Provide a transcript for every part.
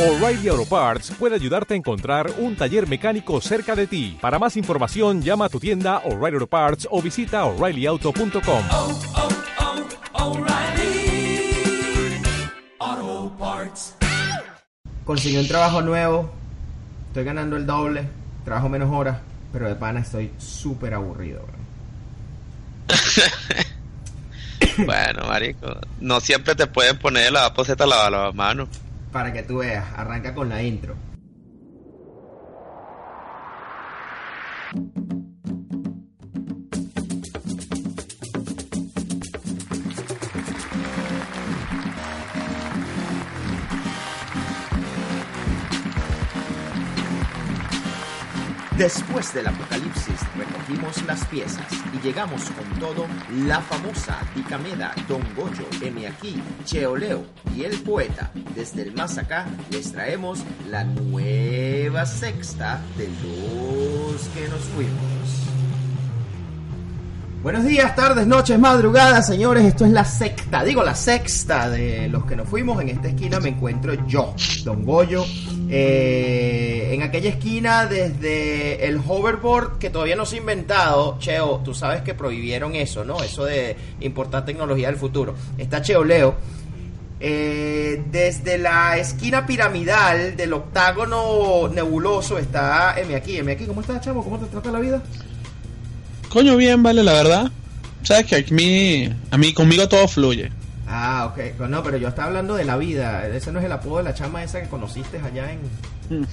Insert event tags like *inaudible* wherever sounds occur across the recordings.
O'Reilly Auto Parts puede ayudarte a encontrar un taller mecánico cerca de ti. Para más información, llama a tu tienda O'Reilly Auto Parts o visita oreillyauto.com. oh, oh. Conseguí un trabajo nuevo, estoy ganando el doble, trabajo menos horas, pero de pana estoy súper aburrido. *laughs* Bueno, marico, no siempre te pueden poner la poseta la lavamano. Para que tú veas, arranca con la intro. Después del apocalipsis recogimos las piezas y llegamos con todo la famosa Dicameda, Don Goyo, M aquí, Cheoleo y el poeta. Desde el más acá les traemos la nueva sexta de los que nos fuimos. Buenos días, tardes, noches, madrugadas, señores. Esto es la sexta, digo la sexta de los que nos fuimos. En esta esquina me encuentro yo, Don Goyo. Eh, en aquella esquina, desde el hoverboard que todavía no se ha inventado, Cheo, tú sabes que prohibieron eso, ¿no? Eso de importar tecnología del futuro. Está Cheo Leo. Eh, desde la esquina piramidal del octágono nebuloso está M aquí. M aquí, ¿cómo estás, chamo? ¿Cómo te trata la vida? Coño, bien, vale, la verdad. Sabes que a mí, a mí conmigo todo fluye. Ah, ok. No, pero yo estaba hablando de la vida. Ese no es el apodo de la chama esa que conociste allá en... *laughs*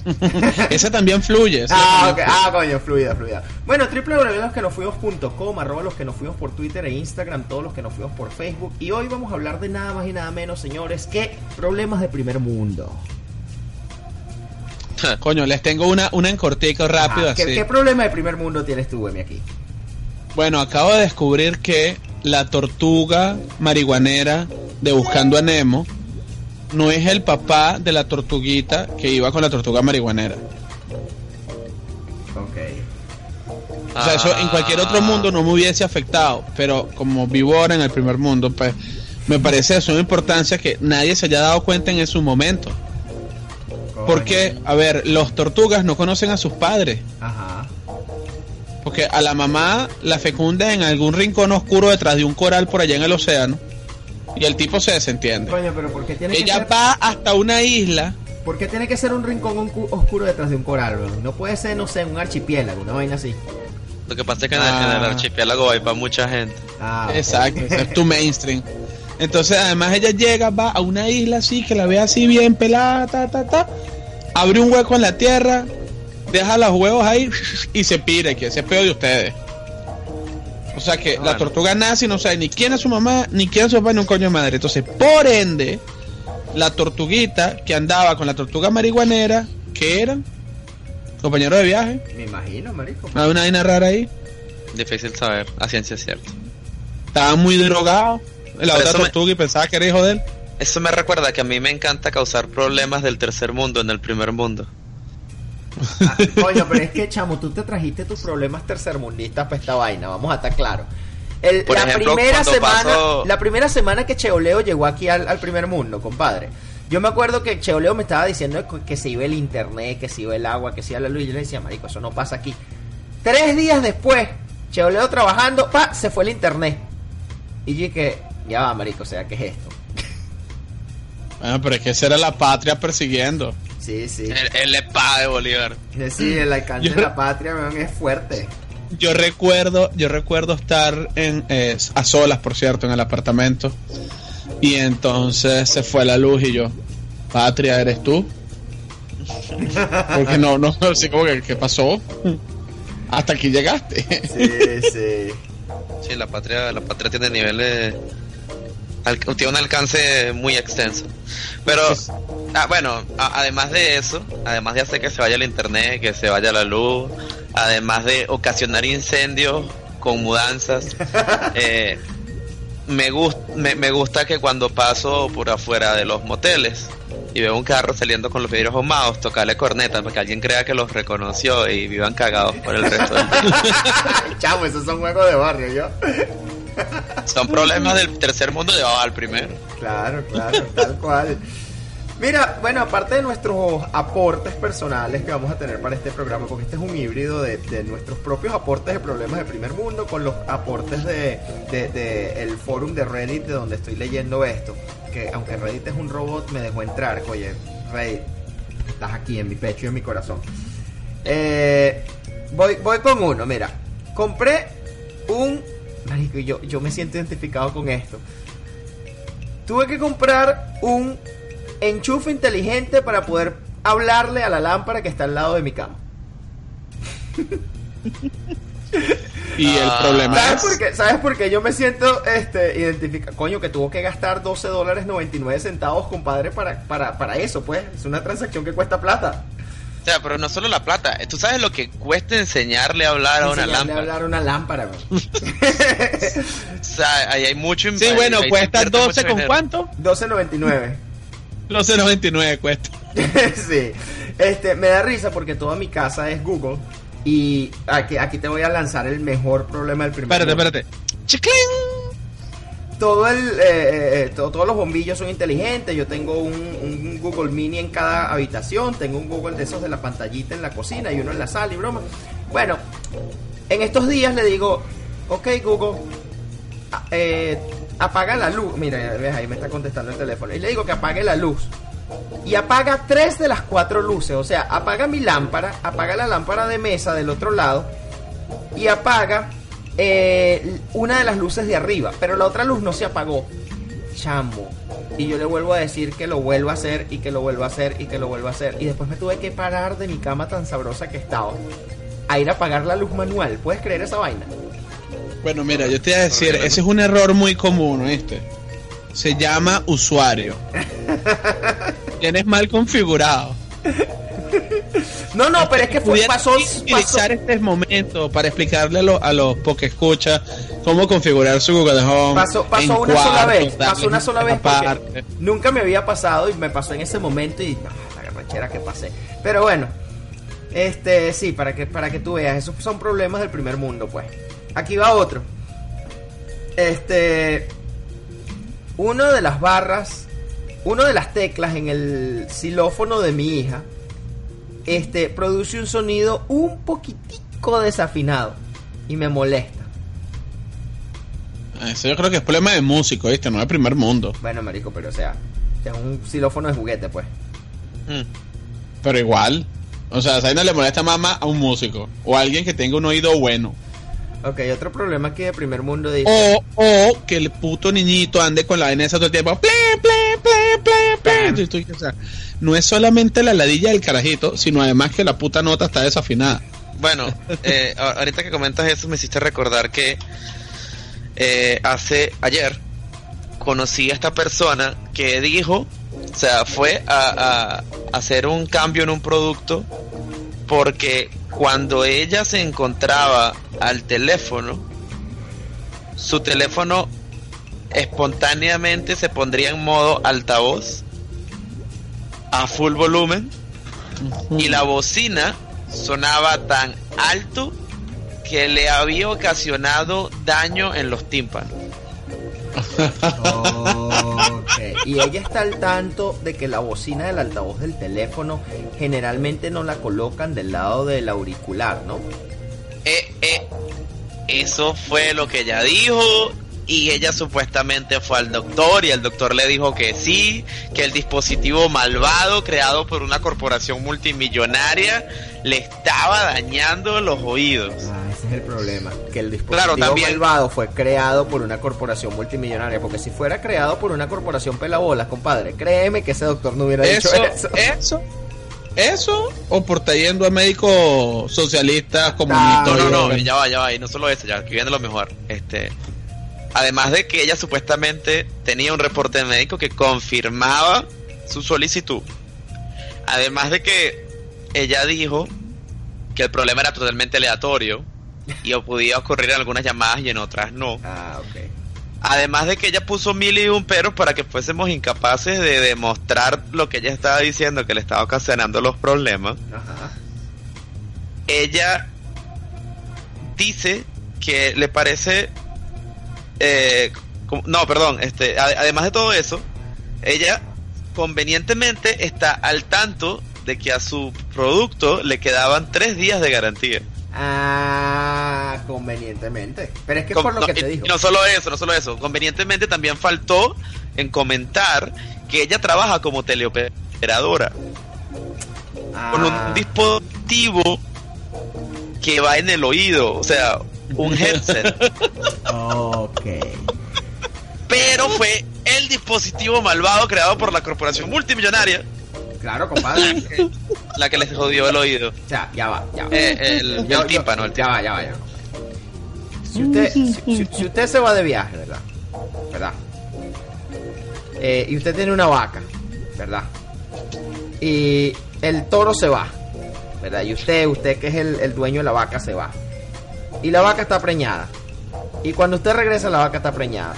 Ese también fluye. ese Ah, ok. también Ah, coño, fluida, fluida. Bueno, www.losquenofuimos.com, arroba los que nos fuimos por Twitter e Instagram, todos los que nos fuimos por Facebook. Y hoy vamos a hablar de nada más y nada menos, señores, que problemas de primer mundo. *laughs* Coño, les tengo una, una en cortico rápido Ajá, ¿qué, así. qué problema de primer mundo tienes tú, Emi, aquí? Bueno, acabo de descubrir que la tortuga marihuanera de Buscando a Nemo no es el papá de la tortuguita que iba con la tortuga marihuanera. Ok. O sea, eso en cualquier otro mundo no me hubiese afectado, pero como vivo ahora en el primer mundo, pues me parece de suma importancia que nadie se haya dado cuenta en ese momento. Porque, a ver, los tortugas no conocen a sus padres. Ajá. Porque a la mamá la fecunda en algún rincón oscuro detrás de un coral por allá en el océano. Y el tipo se desentiende. Coño, pero ¿por qué tiene que Ella ser... va hasta una isla. ¿Por qué tiene que ser un rincón oscuro detrás de un coral, bro? No puede ser, no sé, un archipiélago, una vaina así. Lo que pasa es que en el- Ah. en el archipiélago hay para mucha gente. Ah. Exacto, ese es tu *laughs* mainstream. Entonces, además, ella llega, va a una isla así, que la ve así bien pelada, ta, ta, ta. Abre un hueco en la tierra, deja los huevos ahí y se pire, que ese es peor de ustedes. O sea que la tortuga nace y no sabe ni quién es su mamá, ni quién es su papá, ni un coño de madre. Entonces, por ende, la tortuguita que andaba con la tortuga marihuanera, que eran compañeros de viaje, Me imagino, marico. hay una vaina rara ahí, Difícil saber, a ciencia cierta. estaba muy drogado. La Pero otra me- tortuga y pensaba que era hijo de él. Eso me recuerda que a mí me encanta causar problemas del tercer mundo en el primer mundo. Ah, coño, pero es que, chamo, tú te trajiste tus problemas tercermundistas para esta vaina, vamos a estar claros. El- Por la ejemplo, primera semana, pasó- la primera semana que Cheoleo llegó aquí al, al primer mundo, compadre. Yo me acuerdo que Cheoleo me estaba diciendo que, que se iba el internet, que se iba el agua, que se iba la luz. Y yo le decía, marico, eso no pasa aquí. Tres días después, Cheoleo trabajando, pa, se fue el internet. Y yo dije, ya va, marico, o sea, ¿qué es esto? Bueno, pero es que esa era la patria persiguiendo. Sí, sí. El, el EPA de Bolívar. Decir, el alcance Yo- de la patria, weón, es fuerte. Yo recuerdo, yo recuerdo estar en eh, a solas, por cierto, en el apartamento. Y entonces se fue la luz y yo, Patria, ¿eres tú? Porque no, no, así como que, ¿qué pasó? Hasta aquí llegaste. Sí, sí. Sí, la patria, la patria tiene niveles, al- tiene un alcance muy extenso. Pero, ah, bueno, a- además de eso, además de hacer que se vaya el internet, que se vaya la luz, además de ocasionar incendios con mudanzas, *laughs* eh, me, gust- me, me gusta que cuando paso por afuera de los moteles y veo un carro saliendo con los vidrios ahumados, tocarle corneta para que alguien crea que los reconoció y vivan cagados por el resto del. *laughs* Chavo, esos son juegos de barrio, yo. Son problemas del tercer mundo llevados al primero. Claro, claro, tal cual. Mira, bueno, aparte de nuestros aportes personales que vamos a tener para este programa, porque este es un híbrido de, nuestros propios aportes de problemas de primer mundo con los aportes de, de- de el forum de Reddit de donde estoy leyendo esto. Que aunque Reddit es un robot, me dejó entrar. Oye, Reddit, estás aquí en mi pecho y en mi corazón. Eh, voy, voy con uno, mira. Compré un... Marico, yo, yo me siento identificado con esto. Tuve que comprar un enchufe inteligente para poder hablarle a la lámpara que está al lado de mi cama. *laughs* Y el problema ¿Sabes es... por qué? ¿Sabes por qué yo me siento este, identificado? Coño, que tuvo que gastar 12 dólares 99 centavos, compadre, para, para, para eso, pues. Es una transacción que cuesta plata. O sea, pero no solo la plata. ¿Tú sabes lo que cuesta enseñarle a hablar a una Enseñarle a lámpara? hablar a una lámpara, güey. *laughs* O sea, ahí hay mucho Sí, bueno, ahí cuesta invierte 12 mucho con dinero. cuánto? 12.99. 12.99 cuesta. *laughs* sí. Este, me da risa porque toda mi casa es Google. Y aquí, aquí te voy a lanzar el mejor problema del primer Espérate, mundo. espérate. ¡Chiclín! Todo el, eh, eh, eh, todo- todos los bombillos son inteligentes. Yo tengo un, Google Mini en cada habitación. Tengo un Google de esos de la pantallita en la cocina y uno en la sala y broma. Bueno, en estos días le digo, ok Google, eh, apaga la luz. Mira, ahí me está contestando el teléfono. Y le digo que apague la luz. Y apaga tres de las cuatro luces. O sea, apaga mi lámpara, apaga la lámpara de mesa del otro lado y apaga eh, una de las luces de arriba, pero la otra luz no se apagó. Chamo. Y yo le vuelvo a decir que lo vuelva a hacer y que lo vuelva a hacer y que lo vuelva a hacer. Y después me tuve que parar de mi cama tan sabrosa que estaba a ir a apagar la luz manual. ¿Puedes creer esa vaina? Bueno, mira, yo te voy a decir, ese es un error muy común, ¿viste? Se llama usuario. *laughs* Tienes mal configurado. No, no, pero es que fue, pasó, utilizar pasó- este momento para explicarle a, los a los escucha cómo configurar su Google Home. Pasó, una sola vez, pasó una sola vez porque nunca me había pasado y me pasó en ese momento y ah, la garrachera que pasé. Pero bueno, este sí, para que para que tú veas, esos son problemas del primer mundo, pues. Aquí va otro. Este uno de las barras, uno de las teclas en el xilófono de mi hija este produce un sonido un poquitico desafinado y me molesta. Eso yo creo que es problema de músico, ¿viste? No de primer mundo. Bueno, marico, pero o sea, es un xilófono de juguete, pues. Mm. Pero igual. O sea, a no le molesta más más a un músico. O a alguien que tenga un oído bueno. Ok, otro problema aquí de primer mundo dice... O, o que el puto niñito ande con la vaina esa todo el tiempo. Ple, ple, ple. Y tú- o sea, no es solamente la ladilla del carajito, sino además que la puta nota está desafinada. Bueno, *laughs* eh, ahorita que comentas eso me hiciste recordar que eh, hace ayer conocí a esta persona que dijo, o sea, fue a, a hacer un cambio en un producto porque cuando ella se encontraba al teléfono, su teléfono espontáneamente se pondría en modo altavoz a full volumen y la bocina sonaba tan alto que le había ocasionado daño en los tímpanos. Y ella está al tanto de que la bocina del altavoz del teléfono generalmente no la colocan del lado del auricular, ¿no? Eh, eh, eso fue lo que ella dijo y ella supuestamente fue al doctor y el doctor le dijo que sí, que el dispositivo malvado creado por una corporación multimillonaria le estaba dañando los oídos. Ah, ese es el problema. Que el dispositivo Claro, también- malvado fue creado por una corporación multimillonaria. Porque si fuera creado por una corporación pelabolas, compadre, créeme que ese doctor no hubiera Eso, dicho eso. eso, eso, o por estar yendo a médicos socialistas, comunistas. No, no, no, ya va, ya va, y no solo eso, ya, que viene lo mejor. Este, además de que ella supuestamente tenía un reporte médico que confirmaba su solicitud. Además de que ella dijo que el problema era totalmente aleatorio y podía ocurrir en algunas llamadas y en otras no. Ah. Además de que ella puso mil y un peros para que fuésemos incapaces de demostrar lo que ella estaba diciendo que le estaba ocasionando los problemas Ajá. ella dice que le parece eh, como- no perdón este ade- además de todo eso ella convenientemente está al tanto de que a su producto le quedaban tres días de garantía. Ah, convenientemente. Pero es que por lo no, que te digo. y no solo eso, no solo eso. Convenientemente también faltó en comentar que ella trabaja como teleoperadora con Ah, un dispositivo que va en el oído, o sea, un headset. Ok. Pero fue el dispositivo malvado creado por la corporación multimillonaria Claro, compadre. la que les jodió el oído. O sea, ya va, ya va. Eh, el, el Yo- tímpano, el ya va, ya va, ya va. Si usted, si, si- si usted se va de viaje, ¿verdad? ¿Verdad? Eh, y usted tiene una vaca, ¿verdad? Y el toro se va, ¿verdad? Y usted, usted que es el, el dueño de la vaca, se va. Y la vaca está preñada. Y cuando usted regresa, la vaca está preñada.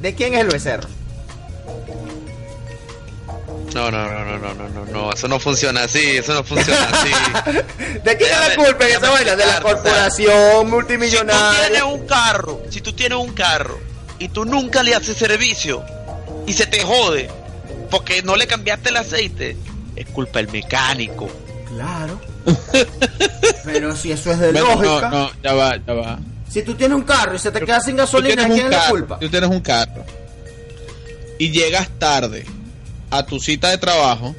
¿De quién es el becerro? No, no, no, no, no, no, no, no, eso no funciona así, eso no funciona así. *laughs* ¿De quién es la culpa en esa vaina? De la explicarte, o sea, corporación Si tú multimillonaria. tienes un carro, si tú tienes un carro y tú nunca le haces servicio y se te jode porque no le cambiaste el aceite, es culpa del mecánico. Claro. *laughs* Pero si eso es de Bueno, lógica. no, no, ya va, ya va. Si tú tienes un carro y se te queda sin gasolina, ¿quién es la culpa? tú tienes un carro y llegas tarde a tu cita de trabajo,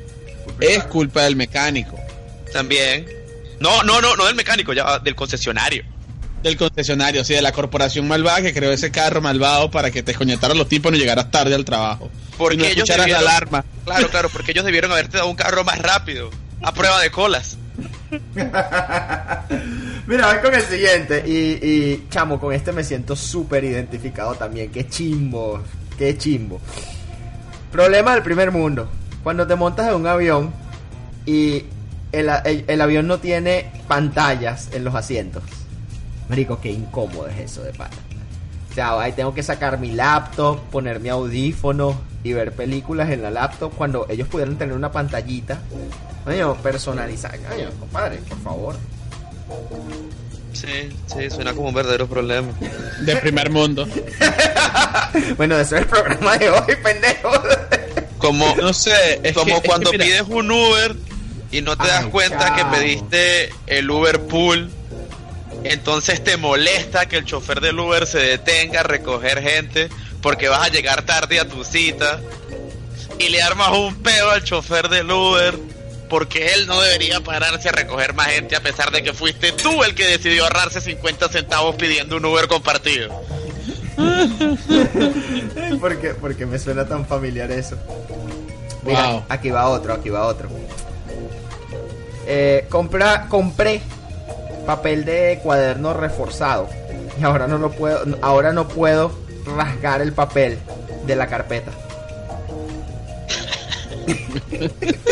es culpa del mecánico, También. No, no, no, no del mecánico, ya del concesionario. del concesionario, sea, de la corporación malvada que creó ese carro malvado para que te coñetaran los tipos y no llegaras tarde al trabajo. Porque y no ellos la alarma. Claro, claro, porque ellos debieron haberte dado un carro más rápido, a prueba de colas. *laughs* Mira, voy con el siguiente. Y, chamo, con este me siento súper identificado también. Qué chimbo. Qué chimbo. Problema del primer mundo. Cuando te montas en un avión y el, el- el avión no tiene pantallas en los asientos. Marico, qué incómodo es eso de pana. O sea, ahí tengo que sacar mi laptop, poner mi audífono y ver películas en la laptop cuando ellos pudieran tener una pantallita. Coño, personalizada. Coño, compadre, por favor. Sí, sí, suena como un verdadero problema. De primer mundo. *laughs* Bueno, eso es el programa de hoy, pendejo. Como, No sé, es como que- es que cuando pides un Uber y no te das cuenta que pediste el Uber Pool. Entonces te molesta que el chofer del Uber se detenga a recoger gente porque vas a llegar tarde a tu cita y le armas un pedo al chofer del Uber porque él no debería pararse a recoger más gente a pesar de que fuiste tú el que decidió ahorrarse 50 centavos pidiendo un Uber compartido. *laughs* ¿Por qué? Porque me suena tan familiar eso. Mira, Wow. aquí va otro, aquí va otro. Eh, compra, compré papel de cuaderno reforzado y ahora no lo puedo, ahora no puedo rasgar el papel de la carpeta. *laughs*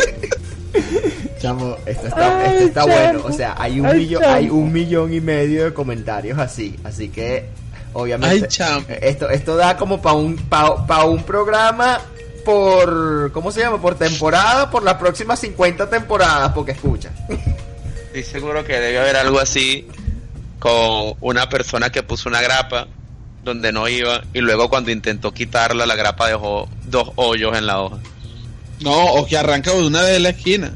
Chamo, esto está, esto está bueno. O sea, hay un Ay, millón, chamo. hay un millón y medio de comentarios así. Así que, obviamente, Ay, chamo. esto, esto da como para un, pa, pa un programa por, ¿cómo se llama? Por temporada, por las próximas 50 temporadas, porque escucha. *laughs* Estoy seguro que debe haber algo así con una persona que puso una grapa donde no iba y luego cuando intentó quitarla la grapa dejó dos hoyos en la hoja. No, o que arranca de una de la esquina.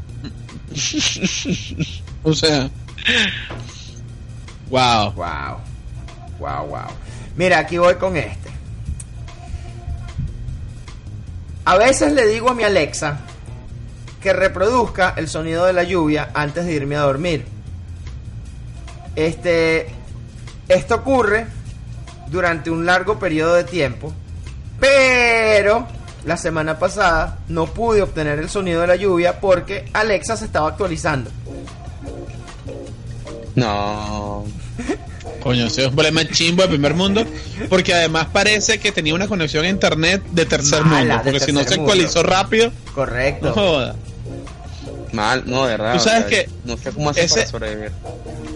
*laughs* o sea. Wow. Wow. Wow, wow. Mira, aquí voy con este. A veces le digo a mi Alexa que reproduzca el sonido de la lluvia antes de irme a dormir. Este esto ocurre durante un largo periodo de tiempo, pero la semana pasada no pude obtener el sonido de la lluvia porque Alexa se estaba actualizando. No. *laughs* Coño, ese es un problema chimbo de primer mundo. Porque además parece que tenía una conexión a internet de tercer Mala, mundo. Porque si no se actualizó rápido, Correcto. no joda. Mal, no, de verdad. Tú sabes que no sé cómo hacer ese- para sobrevivir.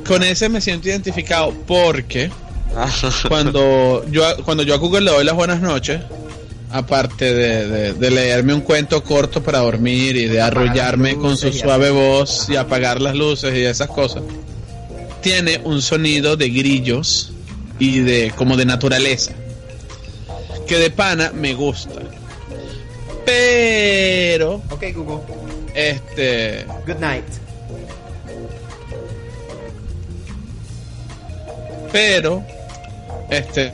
Con ese me siento identificado porque Ah. *laughs* cuando yo, a- cuando yo a Google le doy las buenas noches, aparte de, de- de leerme un cuento corto para dormir y de arrullarme con su suave voz y apagar las luces y esas cosas, tiene un sonido de grillos y de como de naturaleza que de pana me gusta. Pero, Ok, Google. este, Good night. pero, este,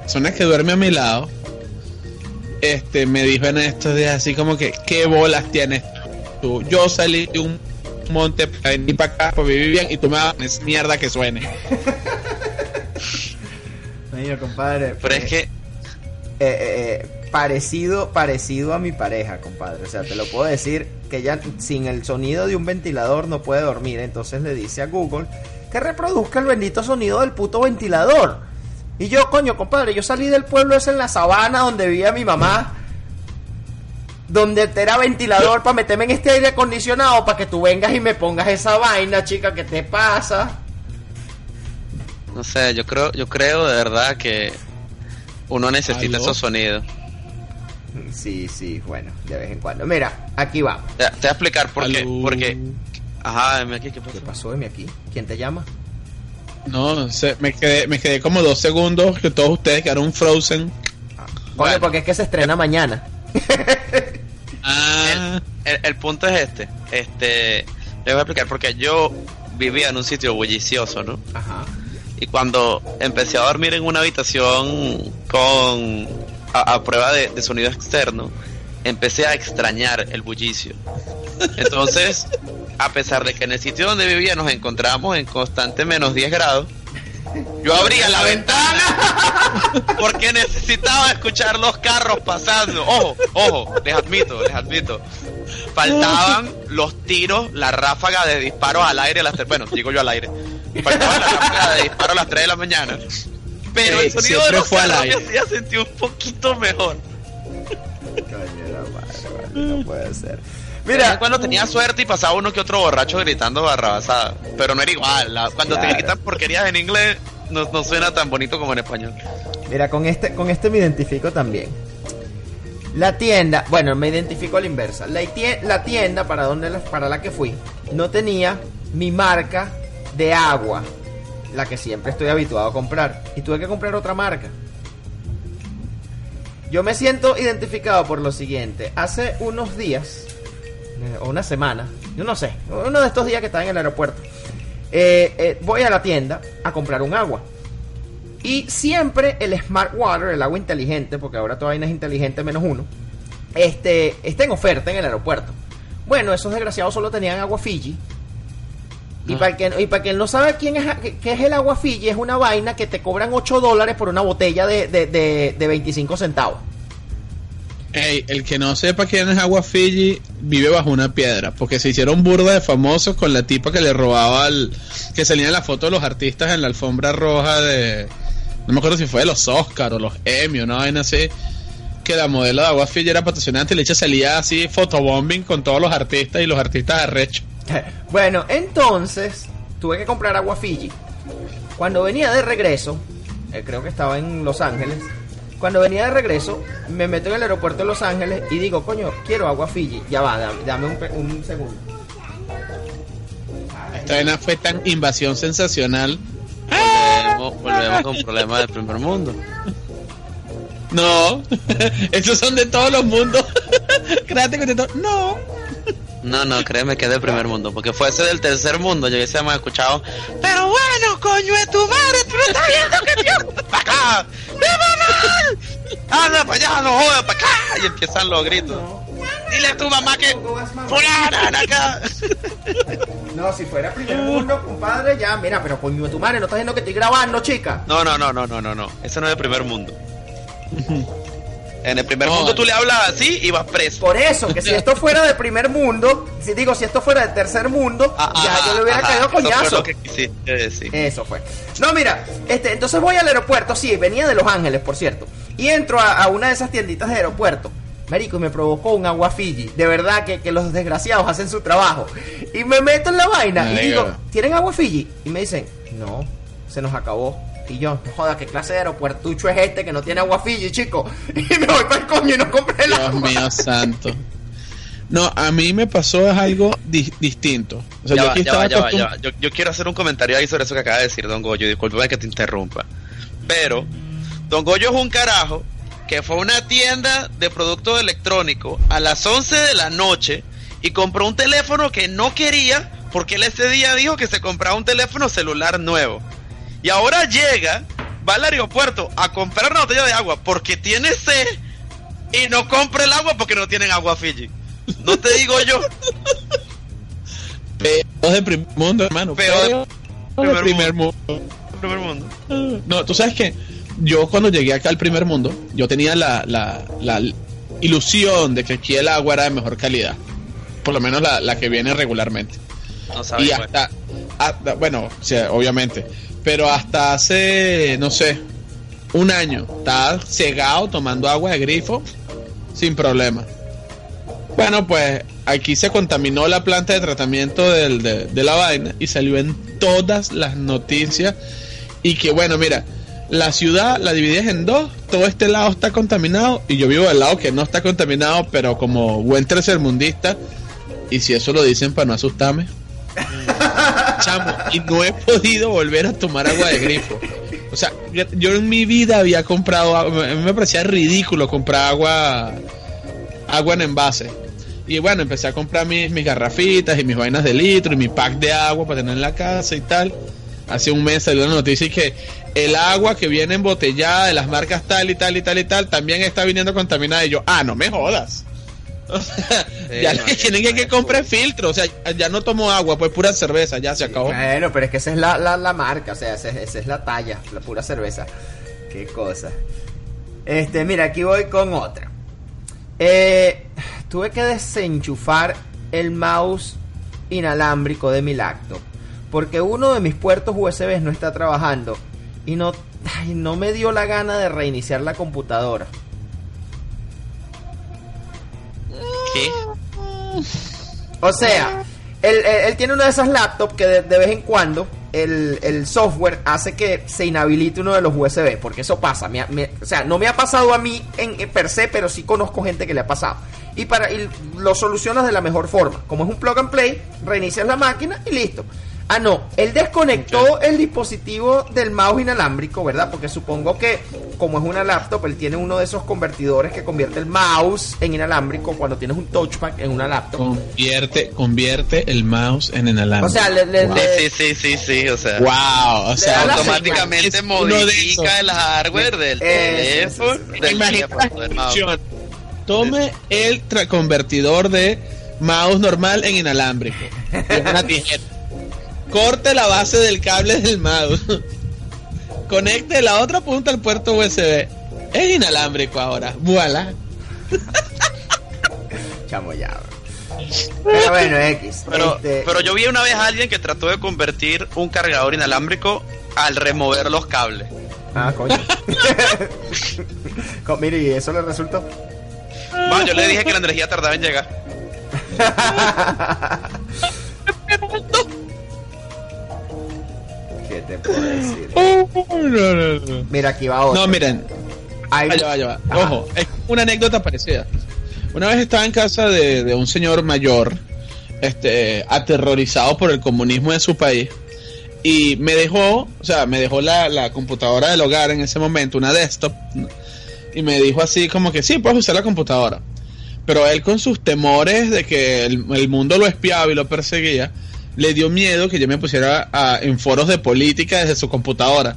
persona que duerme a mi lado, este, me dijo en estos días así como que, ¿qué bolas tienes tú? Yo salí de un monte para venir para acá, para vivir bien, y tú me esa mierda que suene. *laughs* Mira, compadre. Pero es eh, que, eh, eh, parecido, parecido a mi pareja, compadre. O sea, te lo puedo decir que ya sin el sonido de un ventilador no puede dormir. Entonces le dice a Google que reproduzca el bendito sonido del puto ventilador. Y yo, coño, compadre, yo salí del pueblo ese en la sabana donde vivía mi mamá. Donde era ventilador para meterme en este aire acondicionado para que tú vengas y me pongas esa vaina, chica, ¿qué te pasa? no sé, yo creo, yo creo de verdad que uno necesita ¿Aló? esos sonidos. Sí, sí, bueno, de vez en cuando. Mira, aquí va. Te, te voy a explicar por qué. Porque, ajá, dime aquí, ¿qué pasó? ¿Qué pasó de mí aquí? ¿Quién te llama? No, no sé, me quedé, me quedé como dos segundos que todos ustedes quedaron frozen. Bueno. porque es que se estrena mañana. *laughs* El, el punto es este. Este, te voy a explicar porque yo vivía en un sitio bullicioso, ¿no? Ajá. Y cuando empecé a dormir en una habitación con a, a prueba de, de sonido externo, empecé a extrañar el bullicio. Entonces, a pesar de que en el sitio donde vivía nos encontrábamos en constante menos 10 grados, yo abría la ventana *laughs* porque necesitaba escuchar los carros pasando. Ojo, ojo, les admito, les admito. Faltaban los tiros, la ráfaga de disparos al aire a las tres. Bueno, digo yo al aire. Faltaba la ráfaga de disparo a las 3 de la mañana. Pero Sí, el sonido de los fue al me aire. hacía sentir un poquito mejor. Coño, la madre, vale, no puede ser. Mira, Mira, cuando tenía suerte y pasaba uno que otro borracho gritando barrabasada. Pero no era igual. la- cuando Claro. te gritan porquerías en inglés, no, no suena tan bonito como en español. mira, con este, con este me identifico también. La tienda, bueno, me identifico a la inversa. La, tie- la tienda para donde la, para la que fui no tenía mi marca de agua, la que siempre estoy habituado a comprar, y tuve que comprar otra marca. Yo me siento identificado por lo siguiente. Hace unos días, eh, o una semana, yo no sé, uno de estos días que estaba en el aeropuerto, eh, eh, voy a la tienda a comprar un agua. Y siempre el Smart Water, el agua inteligente, porque ahora toda vaina es inteligente menos uno, este, está en oferta en el aeropuerto. Bueno, esos desgraciados solo tenían agua Fiji. Y Ah. para que, y para quien no sabe quién es, qué- es el agua Fiji, es una vaina que te cobran 8 dólares por una botella de, de, de, de 25 centavos. ey, el que no sepa quién es Agua Fiji vive bajo una piedra, porque se hicieron burda de famosos con la tipa que le robaba al que salía en la foto de los artistas en la alfombra roja de no me acuerdo si fue de los Oscar o los Emmy o una vaina así, que la modelo de Agua Fiji era patrocinante y le echa salía así fotobombing con todos los artistas y los artistas arrechos. *laughs* Bueno, entonces tuve que comprar agua Fiji. Cuando venía de regreso, eh, creo que estaba en Los Ángeles. Cuando venía de regreso, me meto en el aeropuerto de Los Ángeles y digo, coño, quiero agua Fiji. Ya va, dame, dame un, un segundo. Esta vaina fue tan invasión sensacional. Volvemos, volvemos con problemas del primer mundo. No, *laughs* estos son de todos los mundos. *laughs* Créate que todo. No. No, no, créeme que es del primer mundo. Porque fuese del tercer mundo, yo hubiésemos escuchado. Pero bueno, coño de tu madre, tú no estás viendo que tío. ¡Para acá! ¡Viva mal! ¡Anda para allá, no jodas, para acá! Y empiezan los gritos. Dile a tu mamá que. ¡Fulana, ven acá! No, si fuera primer mundo, compadre, ya, mira, pero coño de tu madre, no estás viendo que estoy grabando, chica. No, no, no, no, no, no, no. Eso no es del primer mundo. En el primer No. mundo tú le hablas así y vas preso. Por eso, que si esto fuera del primer mundo, si digo, si esto fuera del tercer mundo, Ah, ya ah, yo le hubiera ajá, caído eso fue coñazo. que decir. Eso fue. No, mira, este, entonces voy al aeropuerto, sí, venía de Los Ángeles, por cierto. Y entro a, a una de esas tienditas de aeropuerto. Marico, y me provocó un agua Fiji. De verdad que, que los desgraciados hacen su trabajo. Y me meto en la vaina y digo. ¿tienen agua Fiji? Y me dicen, no, se nos acabó. Y yo, no joda, ¿qué clase de aeropuertucho es este que no tiene agua Fiji, chico? *laughs* Y me voy para el coño y no compré el Dios agua. mío santo. No, a mí me pasó es algo di- distinto. O sea, Ya yo va, aquí ya va, estaba ya va, va. Yo, yo quiero hacer un comentario ahí sobre eso que acaba de decir Don Goyo. Discúlpeme que te interrumpa. Pero, Don Goyo es un carajo que fue a una tienda de productos electrónicos a las 11 de la noche y compró un teléfono que no quería porque él ese día dijo que se compraba un teléfono celular nuevo. Y ahora llega, va al aeropuerto a comprar una botella de agua porque tiene sed y no compra el agua porque no tienen agua Fiji. No te digo yo. Peor de primer mundo, hermano. Peor de primer mundo. Primer mundo. No, tú sabes que yo cuando llegué acá al primer mundo, yo tenía la, la, la ilusión de que aquí el agua era de mejor calidad. Por lo menos la, la que viene regularmente. No sabes Y hasta, hasta- bueno, o sea, obviamente, pero hasta hace, no sé, un año, estaba cegado tomando agua de grifo sin problema. Bueno, pues aquí se contaminó la planta de tratamiento del- de, de la vaina y salió en todas las noticias. Y que bueno, mira, la ciudad la divides en dos, todo este lado está contaminado y yo vivo del lado que no está contaminado, pero como buen tercermundista, y si eso lo dicen para no asustarme, *laughs* chamo, y no he podido volver a tomar agua de grifo. O sea, yo en mi vida había comprado, agua- a mí me parecía ridículo comprar agua, agua en envase. Y bueno, empecé a comprar mis, mis garrafitas y mis vainas de litro y mi pack de agua para tener en la casa y tal. Hace un mes salió la noticia y que el agua que viene embotellada de las marcas tal y tal y tal y tal también está viniendo contaminada. Y yo, ah, no me jodas. *laughs* O sea, Sí, ya no, le ya- tienen que, que comprar filtro. O sea, ya no tomo agua, pues pura cerveza, ya se acabó. Bueno, pero es que esa es la, la, la marca, o sea, esa, es- esa es la talla, la pura cerveza. Qué cosa. Este, mira, aquí voy con otra. Eh, tuve que desenchufar el mouse inalámbrico de mi laptop porque uno de mis puertos USB no está trabajando y no, ay, no me dio la gana de reiniciar la computadora. ¿Qué? O sea, él, él- él tiene una de esas laptops que de, de vez en cuando el, el software hace que se inhabilite uno de los USB, porque eso pasa. me ha- me- o sea, no me ha pasado a mí en, en per se, pero sí conozco gente que le ha pasado. Y, para, y lo solucionas de la mejor forma. Como es un plug and play, reinicias la máquina y listo. Ah, no, él desconectó el dispositivo del mouse inalámbrico, ¿verdad? Porque supongo que, como es una laptop, él tiene uno de esos convertidores que convierte el mouse en inalámbrico cuando tienes un touchpad en una laptop. Convierte, convierte el mouse en inalámbrico. O sea, le- le- wow. le- Sí, sí, sí, sí, o sea. Wow, o sea, automáticamente modifica el hardware del teléfono. del Imagina mouse. Tome el convertidor de mouse normal en inalámbrico. *laughs* Una tijera. Corte la base del cable del mouse. Conecte la otra punta al puerto USB. Es inalámbrico ahora. Voilà. Chamo ya. bro. Pero bueno, X. Pero, este, pero yo vi una vez a alguien que trató de convertir un cargador inalámbrico al remover los cables. Ah, coño. *laughs* Co- Mire, ¿y eso le resultó? Bueno, yo le dije que la energía tardaba en llegar. *laughs* *laughs* ¿Qué te puedo decir? *laughs* Oh, no, no, no. Mira, aquí va otro. No, miren, Allá va, allá va. Ojo, es una anécdota parecida. Una vez estaba en casa de, de un señor mayor, este, aterrorizado por el comunismo de su país, y me dejó, o sea, me dejó la, la computadora del hogar en ese momento, una desktop, y me dijo así como que sí, puedes usar la computadora. Pero él con sus temores de que el, el mundo lo espiaba y lo perseguía, le dio miedo que yo me pusiera a- en foros de política desde su computadora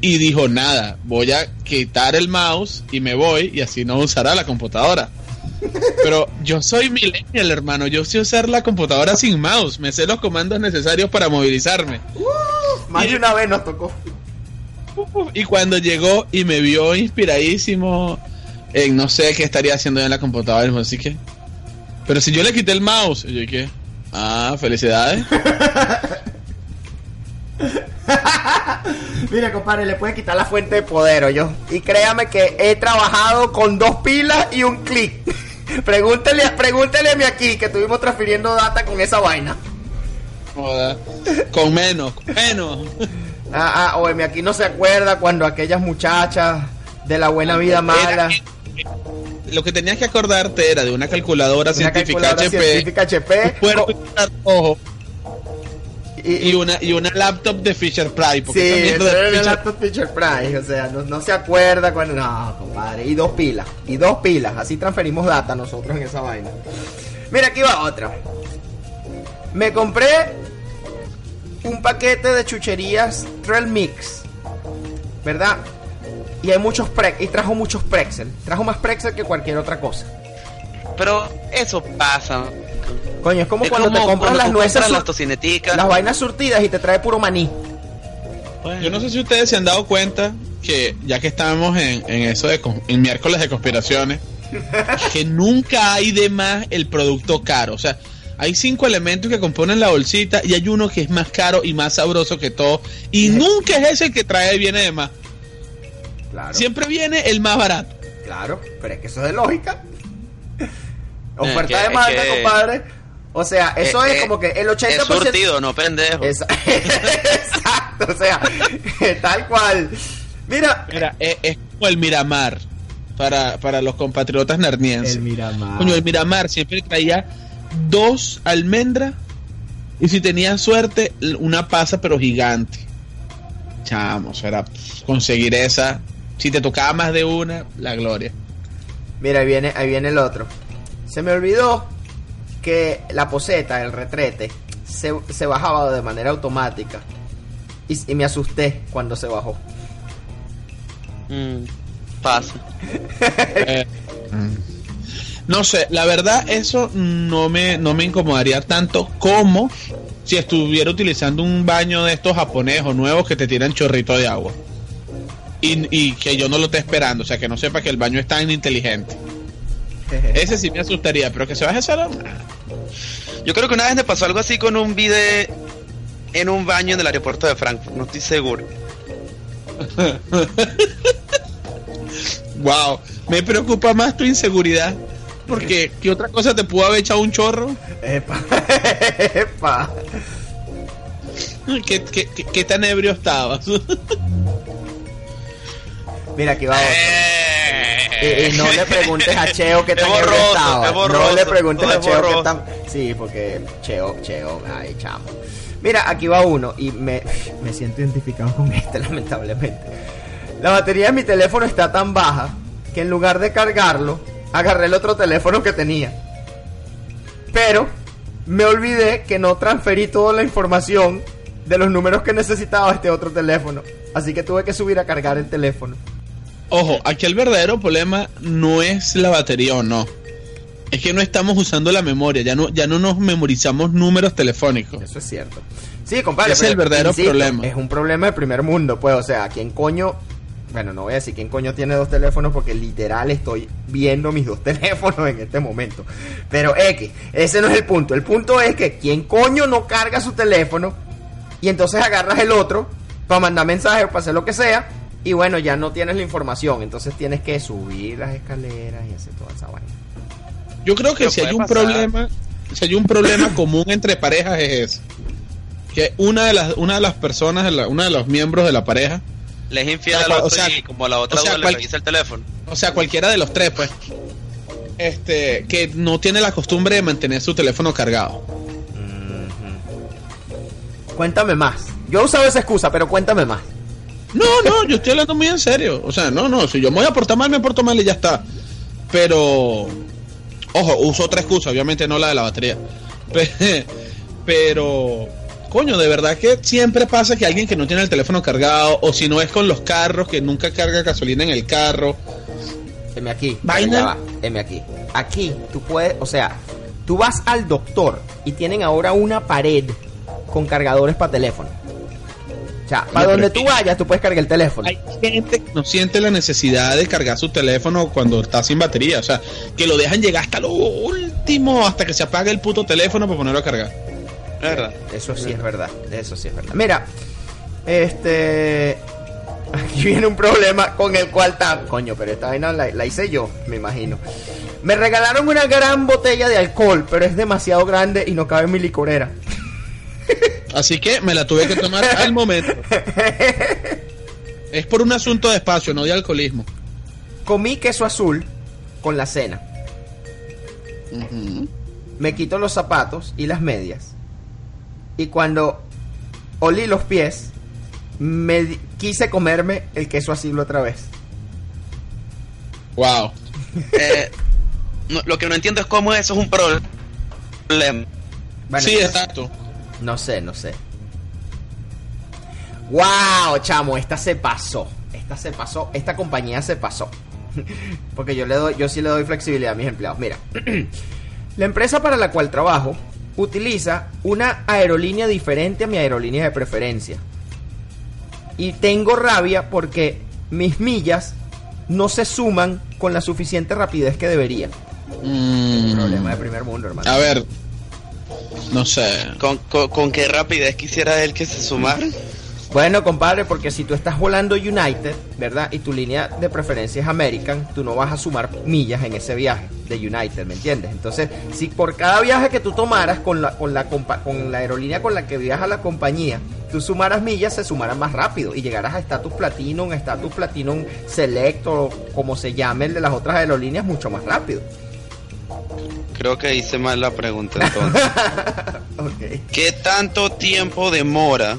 y dijo nada, voy a quitar el mouse y me voy y así no usará la computadora. *laughs* Pero yo soy millennial, hermano, yo sé usar la computadora sin mouse, me sé los comandos necesarios para movilizarme. Más de una vez nos tocó. Y cuando llegó y me vio inspiradísimo en no sé qué estaría haciendo en la computadora, así que... Pero si yo le quité el mouse, y yo ¿qué? Ah, felicidades. Mira, compadre, le puede quitar la fuente de poder, yo. Y créame que he trabajado con dos pilas y un clic. *laughs* pregúntele, pregúntele aquí que estuvimos transfiriendo data con esa vaina. Con menos, con menos. Ah, ah, oye, aquí no se acuerda cuando aquellas muchachas de la buena vida mala. Lo que tenías que acordarte era de una calculadora Una científica calculadora HP. científica HP. infrarrojo. Y una, y una laptop de Fisher Price. Porque Sí, eso era laptop Fisher Price, o sea, no, no se acuerda cuando... No, compadre, y dos pilas, y dos pilas, así transferimos data nosotros en esa vaina. Mira, aquí va otra. Me compré un paquete de chucherías Trail Mix, ¿verdad? Y hay muchos pre y trajo muchos Prexel, trajo más Prexel que cualquier otra cosa. Pero eso pasa. Coño, es como Es cuando como te compras cuando las nueces, compras las tocineticas. las vainas surtidas y te trae puro maní. Yo no sé si ustedes se han dado cuenta que ya que estamos en, en eso de en miércoles de conspiraciones, *laughs* que nunca hay de más el producto caro. O sea, hay cinco elementos que componen la bolsita y hay uno que es más caro y más sabroso que todo. Y nunca es ese el que trae viene de más. Claro. Siempre viene el más barato. Claro, pero es que eso es de lógica. Oferta que- de marca, que- compadre. O sea, eso Eh, es eh, como que el 80%. Es surtido, no pendejo. Esa- *laughs* Exacto, o sea, *laughs* tal cual. Mira, Mira, es, es como el Miramar para, para los compatriotas narnienses. Miramar. Coño, el Miramar siempre traía dos almendras y si tenía suerte, una pasa pero gigante. Chamos, era conseguir esa. Si te tocaba más de una, la gloria. Mira, ahí viene, ahí viene el otro. Se me olvidó que la poseta, el retrete, se, se bajaba de manera automática. Y, y me asusté cuando se bajó. Mm, pasa. Eh, no sé, la verdad eso no me, no me incomodaría tanto como si estuviera utilizando un baño de estos japoneses o nuevos que te tiran chorrito de agua. Y, y que yo no lo esté esperando, o sea, que no sepa que el baño es tan inteligente. *laughs* Ese sí me asustaría, pero que se baje solo. Yo creo que una vez me pasó algo así con un video en un baño en el aeropuerto de Frankfurt, no estoy seguro. *laughs* Wow, me preocupa más tu inseguridad. Porque, ¿qué otra cosa te pudo haber echado un chorro? Epa, *laughs* epa. ¿Qué, qué, qué- qué tan ebrio estabas? Mira, aquí va otro. Eh. Y, y no le preguntes a Cheo qué *laughs* Es tan ebrio estaba. no le preguntes es a Cheo qué borroso. tan. Sí, porque Cheo, Cheo, ay, chamo. Mira, aquí va uno y me, me siento identificado con este, *laughs* lamentablemente. La batería de mi teléfono está tan baja que en lugar de cargarlo, agarré el otro teléfono que tenía. Pero me olvidé que no transferí toda la información de los números que necesitaba este otro teléfono. Así que tuve que subir a cargar el teléfono. Ojo, aquí el verdadero problema no es la batería o no. Es que no estamos usando la memoria, ya no, ya no nos memorizamos números telefónicos. Eso es cierto. Sí, compadre. Ese es el verdadero problema. Es un problema de primer mundo, pues. O sea, ¿quién coño? Bueno, no voy a decir quién coño tiene dos teléfonos porque literal estoy viendo mis dos *laughs* teléfonos en este momento. Pero X, ese no es el punto. El punto es que quién coño no carga su teléfono y entonces agarras el otro para mandar mensajes, para hacer lo que sea. Y bueno, ya no tienes la información. Entonces tienes que subir las escaleras y hacer toda esa vaina. Yo creo que Pero si hay un pasar. problema, si hay un problema *coughs* común entre parejas es ese. Que una de las, una de las personas, la- una de los miembros de la pareja, Le es infiel O otro o sea, y como la otra o sea, le cual- revisa el teléfono. o sea, cualquiera de los tres, pues, este, que no tiene la costumbre de mantener su teléfono cargado. Cuéntame más. Yo he usado esa excusa, pero cuéntame más. No, no, yo estoy hablando muy en serio. O sea, no, no, si yo me voy a portar mal, me porto mal y ya está. Pero, ojo, uso otra excusa, obviamente no la de la batería. Pe- *laughs* Pero, coño, de verdad que siempre pasa que alguien que no tiene el teléfono cargado, o si no es con los carros, que nunca carga gasolina en el carro. M aquí. Vaina. M aquí. Aquí tú puedes, o sea, tú vas al doctor y tienen ahora una pared con cargadores para teléfono. O sea, para donde tú vayas, tú puedes cargar el teléfono. Hay gente que no siente la necesidad de cargar su teléfono cuando está sin batería. O sea, que lo dejan llegar hasta lo último, hasta que se apague el puto teléfono para ponerlo a cargar. Es verdad. Eso sí es verdad, eso sí es verdad. Mira, este. Aquí viene un problema con el cual está. Coño, pero esta vaina la, la hice yo, me imagino. Me regalaron una gran botella de alcohol, pero es demasiado grande y no cabe en mi licorera. Así que me la tuve que tomar al momento. Es por un asunto de espacio, no de alcoholismo. Comí queso azul con la cena. Me quito los zapatos y las medias. Y cuando olí los pies, me quise comerme el queso asilo otra vez. Wow. Eh, no- lo que no entiendo es cómo eso es un problema. Bueno, sí, exacto. No sé, no sé. ¡Wow, chamo! Esta se pasó. Esta se pasó. Esta compañía se pasó. *laughs* Porque yo le doy, yo sí le doy flexibilidad a mis empleados. Mira, *clears throat* la empresa para la cual trabajo utiliza una aerolínea diferente a mi aerolínea de preferencia. Y tengo rabia porque mis millas no se suman con la suficiente rapidez que debería. Mm, Problema de primer mundo, hermano. a ver. No sé. ¿Con, con, con qué rapidez quisiera él que se sumara? Bueno, compadre, porque si tú estás volando United, ¿verdad? Y tu línea de preferencia es American, tú no vas a sumar millas en ese viaje de United, ¿me entiendes? Entonces, si por cada viaje que tú tomaras con la, con la, compa- con la aerolínea con la que viaja la compañía, tú sumaras millas, se sumaran más rápido y llegaras a Status Platinum, Status Platinum Select o como se llame el de las otras aerolíneas mucho más rápido. Creo que hice mal la pregunta entonces. *laughs* Ok. ¿Qué tanto tiempo demora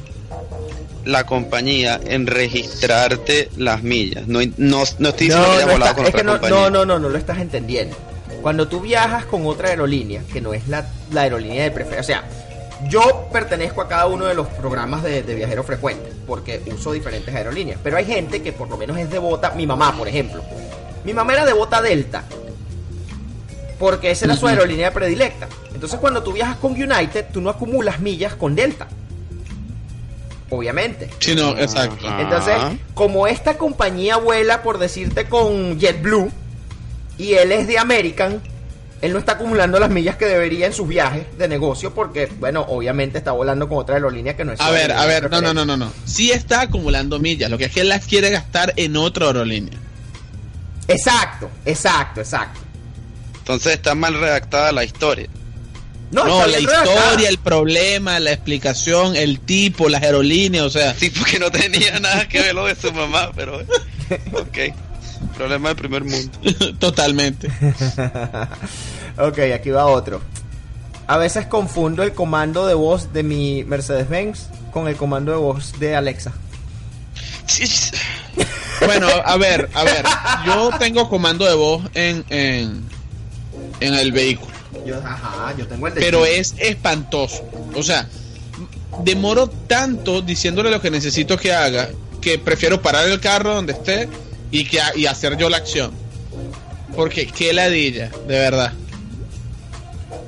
la compañía en registrarte las millas? No, no, no estoy diciendo que haya no está- con es que no, compañía. no, no, no, no lo estás entendiendo. Cuando tú viajas con otra aerolínea, que no es la, la aerolínea de preferencia, o sea, yo pertenezco a cada uno de los programas de, de viajero frecuente, porque uso diferentes aerolíneas, pero hay gente que por lo menos es devota, mi mamá, por ejemplo. Mi mamá era devota Delta, porque esa era su aerolínea predilecta. Entonces cuando tú viajas con United, tú no acumulas millas con Delta. Obviamente. Sí, no, exacto. Entonces, como esta compañía vuela, por decirte, con JetBlue, y él es de American, él no está acumulando las millas que debería en sus viajes de negocio, porque, bueno, obviamente está volando con otra aerolínea que no es A ver, a ver, no, no, no, no, no. Sí está acumulando millas, lo que es que él las quiere gastar en otra aerolínea. Exacto, exacto, exacto. Entonces está mal redactada la historia. No, No, la redactada. historia, el problema, la explicación, el tipo, las aerolíneas, o sea, Sí, porque no tenía *laughs* nada que ver lo de su mamá, pero... Ok. Problema del primer mundo. totalmente. *laughs* ok, aquí va otro. A veces confundo el comando de voz de mi Mercedes-Benz con el comando de voz de Alexa. Bueno, a ver, a ver, yo tengo comando de voz en, en, en el vehículo, Yo, ajá, yo tengo el de pero es espantoso. O sea, demoro tanto diciéndole lo que necesito que haga que prefiero parar el carro donde esté y, que, y hacer yo la acción. Porque qué ladilla, de verdad.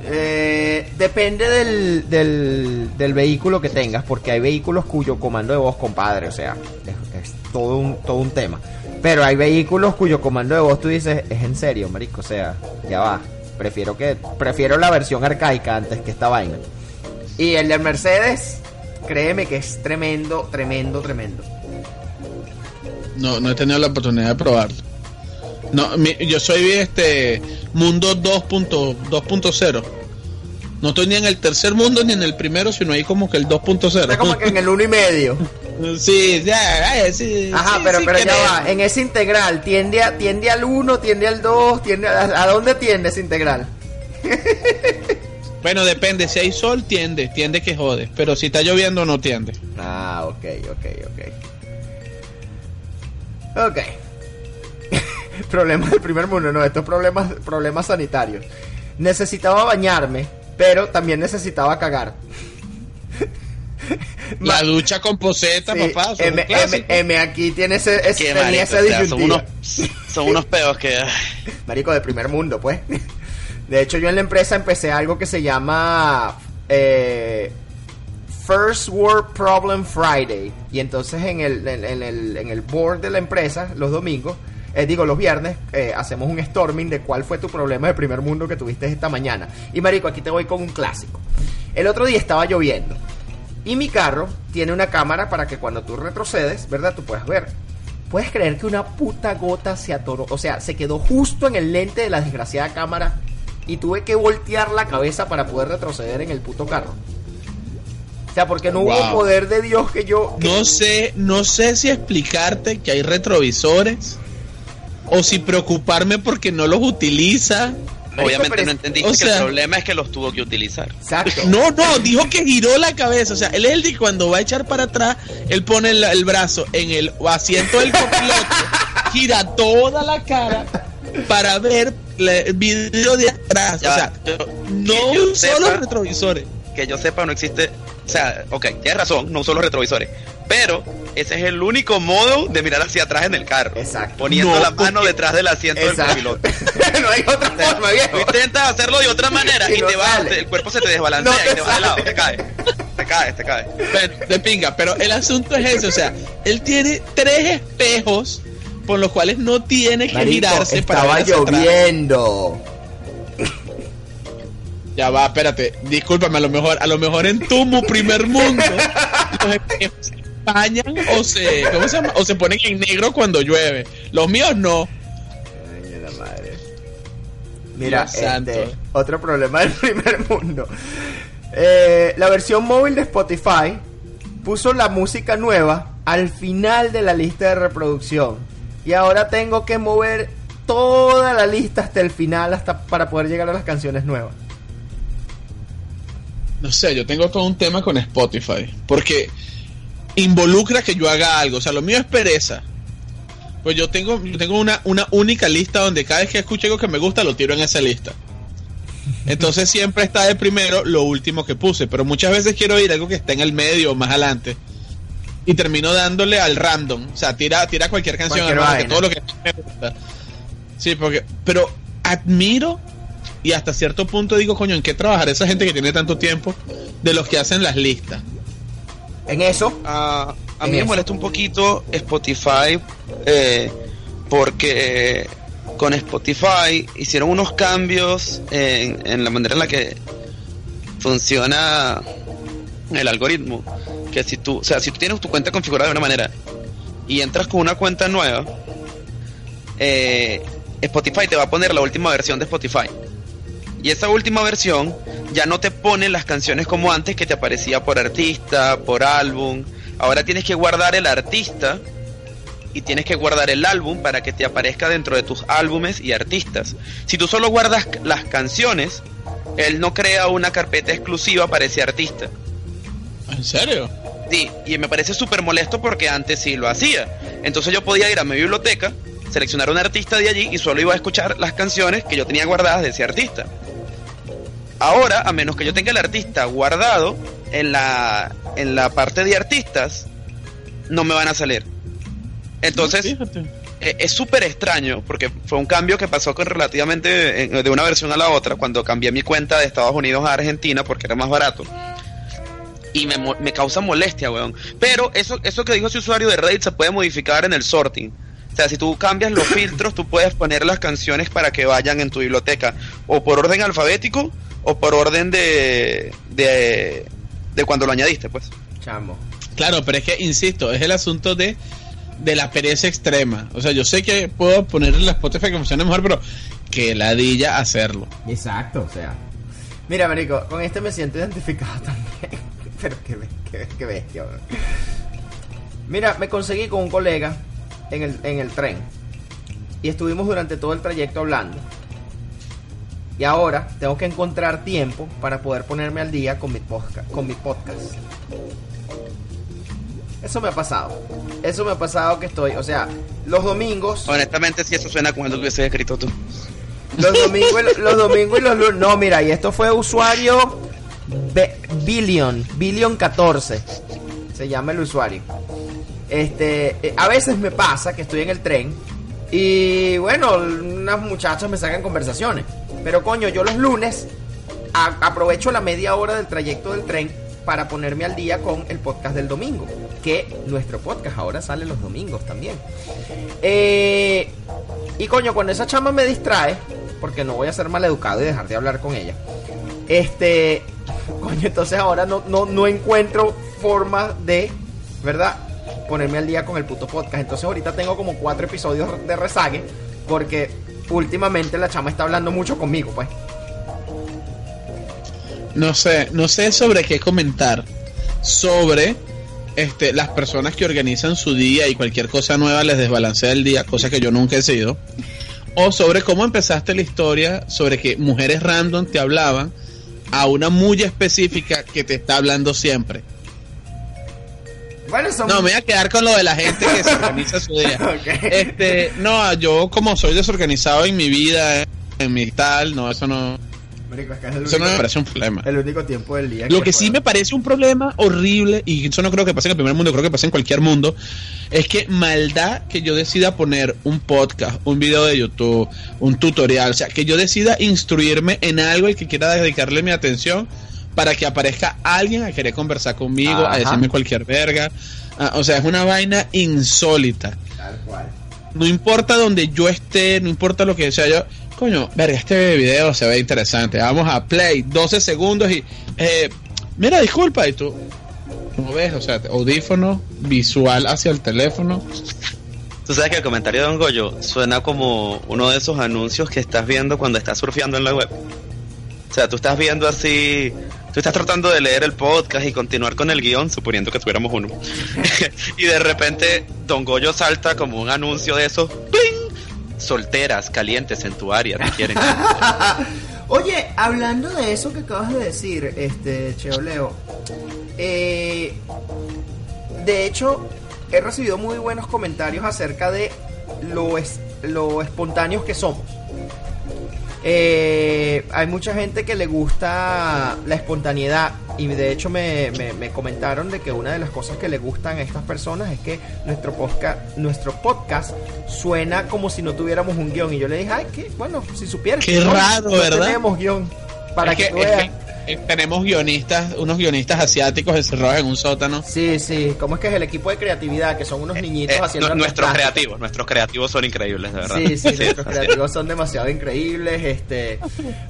Eh, depende del, del, del vehículo que tengas, porque hay vehículos cuyo comando de voz, compadre, o sea, es, es todo, un, todo un tema. Pero hay vehículos cuyo comando de voz tú dices, es en serio, marico, o sea, ya va. Prefiero que prefiero la versión arcaica antes que esta vaina. Y el del Mercedes, créeme que es tremendo, tremendo, tremendo. No, no he tenido la oportunidad de probarlo. No, mi- yo soy este mundo 2.0. 2.0. No estoy ni en el tercer mundo ni en el primero, sino ahí como que el Está como 2.0. que en el uno y medio. *laughs* sí, ya, sí. Ajá, sí, pero, sí pero ya va, en ese integral, ¿tiende, a, tiende al 1, tiende al 2, tiende a, ¿a dónde tiende ese integral? Bueno, depende. Si hay sol, tiende. Tiende que jode. Pero si está lloviendo, no tiende. Ah, ok, ok, ok. Ok. *laughs* problemas del primer mundo, no, estos problemas, problemas sanitarios. Necesitaba bañarme, pero también necesitaba cagar. La ducha con poseta, Sí, papá. son M. M, M aquí tiene ese, ese, Qué tenía marico, esa o sea, son unos, son unos peos que... Marico, de primer mundo, pues. De hecho, yo en la empresa empecé algo que se llama eh, First World Problem Friday. Y entonces en el, en, en el, en el board de la empresa, los domingos, eh, digo los viernes, eh, hacemos un storming de cuál fue tu problema de primer mundo que tuviste esta mañana. Y Marico, aquí te voy con un clásico. El otro día estaba lloviendo. Y mi carro tiene una cámara para que cuando tú retrocedes, ¿verdad? Tú puedas ver. ¿Puedes creer que una puta gota se atoró? O sea, se quedó justo en el lente de la desgraciada cámara y tuve que voltear la cabeza para poder retroceder en el puto carro. O sea, porque no hubo poder de Dios que yo... que- No sé, no sé si explicarte que hay retrovisores o si preocuparme porque no los utiliza Obviamente no entendiste o que el problema es que los tuvo que utilizar. Exacto. No, no, *laughs* dijo que giró la cabeza. O sea, él es el de que cuando va a echar para atrás, él pone el, el brazo en el asiento del copiloto, *laughs* gira toda la cara para ver el video de atrás. Ya, o sea, yo- no yo usó los sepa- retrovisores. que yo sepa no existe, o sea, ok, tienes razón, no uso los retrovisores, pero ese es el único modo de mirar hacia atrás en el carro, Exacto. poniendo No, la mano porque- detrás del asiento del copiloto. *laughs* no hay otra forma, Tú viejo. intentas hacerlo de otra manera Y y, no te va, sale. te- el cuerpo se te desbalancea No te y te va de lado, te caes, te caes, te caes. Pero, de pinga, pero el asunto es ese, o sea, él tiene tres espejos por los cuales no tiene que Marico, girarse para estaba ver hacia atrás. lloviendo. Ya va, espérate, discúlpame, a lo mejor, a lo mejor en tu primer mundo *laughs* los espejos se empañan o se, ¿cómo se llama? O se ponen en negro cuando llueve. Los míos no. Ay, la madre. Mira, este, otro problema *laughs* del primer mundo. Eh, la versión móvil de Spotify puso la música nueva al final de la lista de reproducción. Y ahora tengo que mover toda la lista hasta el final hasta para poder llegar a las canciones nuevas. No sé, yo tengo todo un tema con Spotify. Porque involucra que yo haga algo. O sea, lo mío es pereza. Pues yo tengo, yo tengo una, una única lista donde cada vez que escucho algo que me gusta, lo tiro en esa lista. Entonces siempre está de primero lo último que puse. Pero muchas veces quiero ir algo que está en el medio o más adelante. Y termino dándole al random. O sea, tira, tira cualquier canción, vaina. todo lo que me gusta. Sí, porque. Pero admiro y hasta cierto punto digo, coño, ¿en qué trabajar esa gente que tiene tanto tiempo de los que hacen las listas? En eso, a En mí me molesta un poquito Spotify eh, porque con Spotify hicieron unos cambios en, en la manera en la que funciona el algoritmo. Que si tú, o sea, si tú tienes tu cuenta configurada de una manera y entras con una cuenta nueva, eh, Spotify te va a poner la última versión de Spotify. Y esa última versión ya no te pone las canciones como antes que te aparecía por artista, por álbum. Ahora tienes que guardar el artista y tienes que guardar el álbum para que te aparezca dentro de tus álbumes y artistas. Si tú solo guardas las canciones, él no crea una carpeta exclusiva para ese artista. ¿En serio? Sí, y me parece súper molesto porque antes sí lo hacía. Entonces yo podía ir a mi biblioteca, seleccionar un artista de allí y solo iba a escuchar las canciones que yo tenía guardadas de ese artista. Ahora, a menos que yo tenga el artista guardado en la, en la parte de artistas, no me van a salir. Entonces, eh, es súper extraño porque fue un cambio que pasó con relativamente de una versión a la otra cuando cambié mi cuenta de Estados Unidos a Argentina porque era más barato. Y me, me causa molestia, weón. Pero eso, eso que dijo ese usuario de Reddit se puede modificar en el sorting. O sea, si tú cambias los *coughs* filtros, tú puedes poner las canciones para que vayan en tu biblioteca o por orden alfabético o por orden de, de, de cuando lo añadiste, pues. chamo. Claro, pero es que, insisto, es el asunto de, de la pereza extrema. O sea, yo sé que puedo ponerle la Spotify que funcione mejor, pero que ladilla hacerlo. Exacto, o sea. Mira, Marico, con este me siento identificado *laughs* también. Pero qué, qué, qué bestia. Mira, me conseguí con un colega en el, en el tren. Y estuvimos durante todo el trayecto hablando. Y ahora tengo que encontrar tiempo para poder ponerme al día con mi, posca- con mi podcast. Eso me ha pasado. Eso me ha pasado que estoy, o sea, los domingos Honestamente, si eso suena como algo que hubieses escrito tú. Los domingos, y- los domingos y los lunes. No, mira, y esto fue usuario Billion, Billion 14. Se llama el usuario. Este, eh, a veces me pasa que estoy en el tren y bueno, unas muchachas me sacan conversaciones. Pero coño, yo los lunes aprovecho la media hora del trayecto del tren para ponerme al día con el podcast del domingo. Que nuestro podcast ahora sale los domingos también. Eh, y coño, cuando esa chama me distrae, porque no voy a ser maleducado y dejar de hablar con ella. Este, coño, entonces ahora no, no, no encuentro forma de, ¿verdad? Ponerme al día con el puto podcast. Entonces ahorita tengo como cuatro episodios de rezague, porque últimamente la chama está hablando mucho conmigo, pues. No sé, no sé sobre qué comentar. Sobre este, las personas que organizan su día y cualquier cosa nueva les desbalancea el día, cosa que yo nunca he sido. o sobre cómo empezaste la historia sobre que mujeres random te hablaban a una muy específica que te está hablando siempre. Bueno, son... No, me voy a quedar con lo de la gente que se *laughs* organiza su día. Este, no, yo como soy desorganizado en mi vida, en mi tal, no, eso no, Marico, es que es el eso no me parece un problema. el único tiempo del día. Lo que sí puedo- me parece un problema horrible, y eso no creo que pase en el primer mundo, creo que pasa en cualquier mundo, es que maldad que yo decida poner un podcast, un video de YouTube, un tutorial, o sea, que yo decida instruirme en algo y que quiera dedicarle mi atención para que aparezca alguien a querer conversar conmigo, Ajá. a decirme cualquier verga. Ah, o sea, es una vaina insólita. Tal cual. No importa donde yo esté, no importa lo que sea yo. Coño, verga, este video se ve interesante. Vamos a play, 12 segundos y. Eh, mira, disculpa, y tú. ¿Cómo ves? O sea, audífono, visual hacia el teléfono. Tú sabes que el comentario de Don Goyo suena como uno de esos anuncios que estás viendo cuando estás surfeando en la web. O sea, tú estás viendo así, tú estás tratando de leer el podcast y continuar con el guion, suponiendo que tuviéramos uno. *laughs* y de repente Don Goyo salta como un anuncio de esos, ¡pling! Solteras, calientes en tu área, te quieren. *laughs* Oye, hablando de eso que acabas de decir, este, Cheo Leo, eh, de hecho, he recibido muy buenos comentarios acerca de lo, es- lo espontáneos que somos. Eh, hay mucha gente que le gusta la espontaneidad y de hecho me, me- me comentaron de que una de las cosas que le gustan a estas personas es que nuestro podcast, nuestro podcast suena como si no tuviéramos un guion y yo le dije, ay, que bueno, si supieras Qué que no, raro, no ¿verdad? tenemos guion para Es que, que- tú es veas. que, eh, tenemos guionistas, unos guionistas asiáticos encerrados en un sótano. Sí, sí, ¿cómo es que es el equipo de creatividad? Que son unos niñitos Eh, haciendo nuestros creativos, nuestros creativos son increíbles, de verdad. Sí, sí, *laughs* nuestros creativos son demasiado increíbles, este.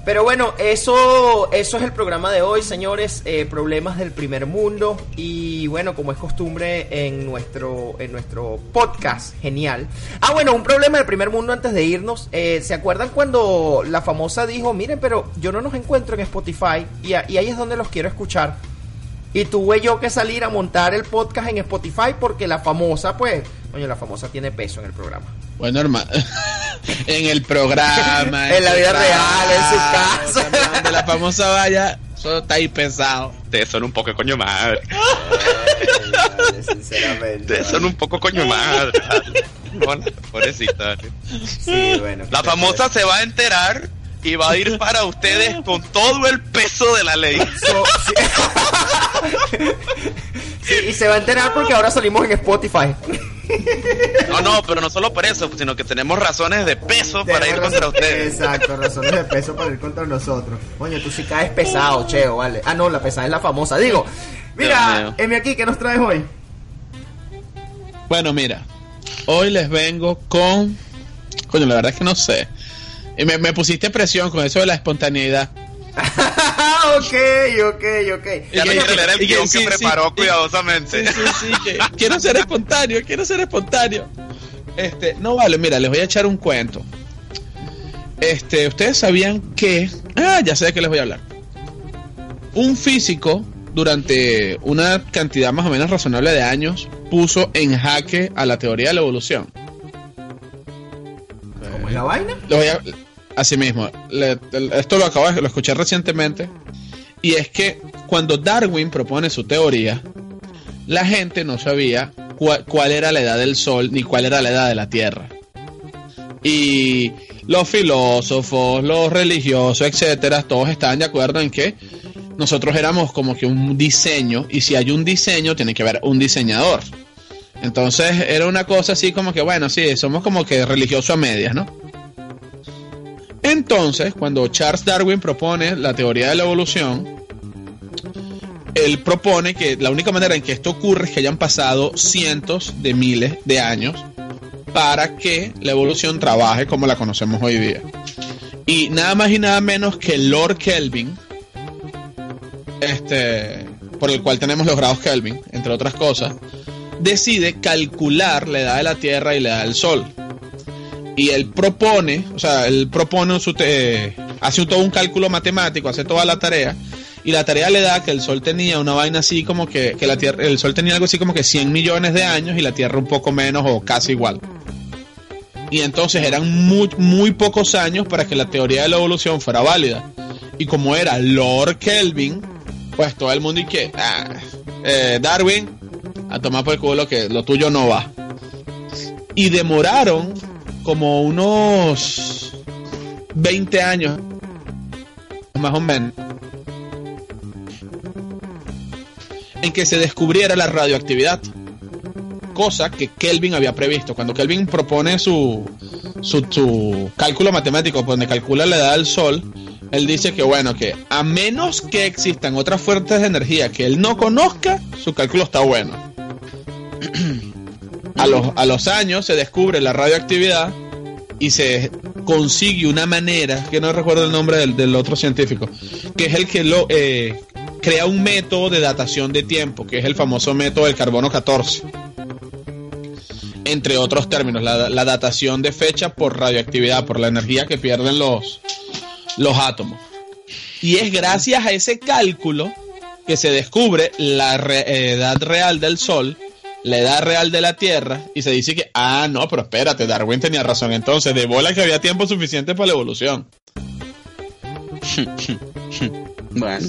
Pero bueno, eso, eso es el programa de hoy, señores. eh, problemas del primer mundo y bueno, como es costumbre en nuestro, en nuestro podcast, genial. Ah, bueno, un problema del primer mundo antes de irnos. eh, ¿Se acuerdan cuando la famosa dijo, miren, pero yo no nos encuentro en Spotify y, a- y ahí es donde los quiero escuchar? Y tuve yo que salir a montar el podcast en Spotify porque la famosa, pues, coño, la famosa tiene peso en el programa. Bueno, hermano, *laughs* en el programa. *laughs* En la vida real, en su casa. *laughs* también Donde la famosa vaya, eso está ahí pesado. Ustedes son un poco coño madre. sinceramente. Ustedes son un poco coño madre. No, pobrecita. Sí, bueno. La famosa se va a enterar y va a ir para ustedes con todo el peso de la ley. So- sí. *laughs* Sí, y se va a enterar porque ahora salimos en Spotify. No, no, pero no solo por eso, sino que tenemos razones de peso para ir contra ustedes. Exacto, razones de peso para ir contra nosotros. Coño, tú sí caes pesado, cheo, vale. Ah, no, la pesada es la famosa. Digo, mira. Emi aquí, ¿qué nos traes hoy? Bueno, mira, hoy les vengo con. Coño, la verdad es que no sé. Y me, me pusiste presión con eso de la espontaneidad. *laughs* ok, ok, ok. Ya quiere leer el que guion que sí, preparó cuidadosamente. Sí, sí, sí, que *laughs* quiero ser espontáneo, quiero ser espontáneo. Este, no vale, mira, les voy a echar un cuento. Este, ustedes sabían que. Ah, ya sé de qué les voy a hablar. Un físico, durante una cantidad más o menos razonable de años, puso en jaque a la teoría de la evolución. ¿Cómo es la vaina? Lo voy a- así mismo, esto lo acabo de lo escuché recientemente. Y es que cuando Darwin propone su teoría, la gente no sabía cuál era la edad del Sol ni cuál era la edad de la Tierra. Y los filósofos, los religiosos, etcétera, todos estaban de acuerdo en que nosotros éramos como que un diseño, y si hay un diseño, tiene que haber un diseñador. Entonces era una cosa así como que, bueno, sí, somos como que religiosos a medias, ¿no? Entonces, cuando Charles Darwin propone la teoría de la evolución, él propone que la única manera en que esto ocurre es que hayan pasado cientos de miles de años para que la evolución trabaje como la conocemos hoy día. Y nada más y nada menos que Lord Kelvin, este, por el cual tenemos los grados Kelvin, entre otras cosas, decide calcular la edad de la Tierra y la edad del Sol. Y él propone, o sea, él propone hace todo un cálculo matemático, hace toda la tarea, y la tarea le da que el Sol tenía una vaina así como que, que la Tierra, el Sol tenía algo así como que 100 millones de años y la Tierra un poco menos o casi igual. Y entonces eran muy, muy pocos años para que la teoría de la evolución fuera válida. Y como era Lord Kelvin, pues todo el mundo y que, ah, eh, Darwin, a tomar por el culo que lo tuyo no va. Y demoraron como unos 20 años, más o menos, en que se descubriera la radioactividad. Cosa que Kelvin había previsto. Cuando Kelvin propone su, su, cálculo matemático, donde calcula la edad del Sol, él dice que bueno, que a menos que existan otras fuentes de energía que él no conozca, su cálculo está bueno. *clears throat* a, los, a los años se descubre la radioactividad y se consigue una manera, que no recuerdo el nombre del, del otro científico, que es el que lo eh, crea un método de datación de tiempo, que es el famoso método del carbono 14. Entre otros términos, la, la datación de fecha por radioactividad, por la energía que pierden los, los átomos. Y es gracias a ese cálculo que se descubre la re- edad real del Sol, la edad real de la Tierra, y se dice que, ah, no, pero espérate, Darwin tenía razón entonces, de bola que había tiempo suficiente para la evolución. *laughs* Bueno,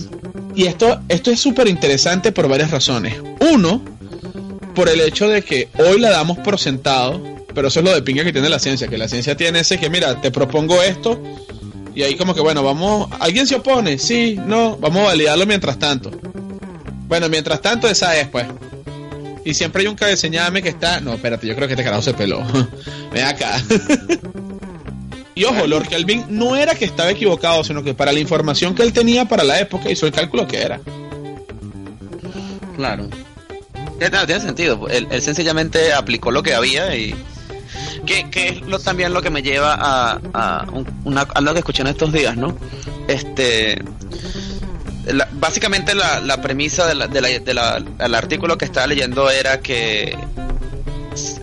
Y esto, esto es súper interesante por varias razones. Uno, por el hecho de que hoy la damos por sentado, pero eso es lo de pinga que tiene la ciencia, que la ciencia tiene ese que, mira, te propongo esto, y ahí como que, bueno, vamos, ¿alguien se opone? Sí, no, vamos a validarlo mientras tanto. Bueno, mientras tanto esa es, pues. Y siempre hay un cabeceñame que está, no, espérate, yo creo que este carajo se peló. *laughs* Ven acá. *laughs* y ojo, Lord Kelvin no era que estaba equivocado, sino que para la información que él tenía para la época hizo el cálculo que era. claro. No, tiene sentido. Él, sencillamente aplicó lo que había y. Que, que es lo, también lo que me lleva a, a un- una, algo que escuché en estos días, ¿no? Este. La- básicamente la, la premisa de la- de del artículo que estaba leyendo era que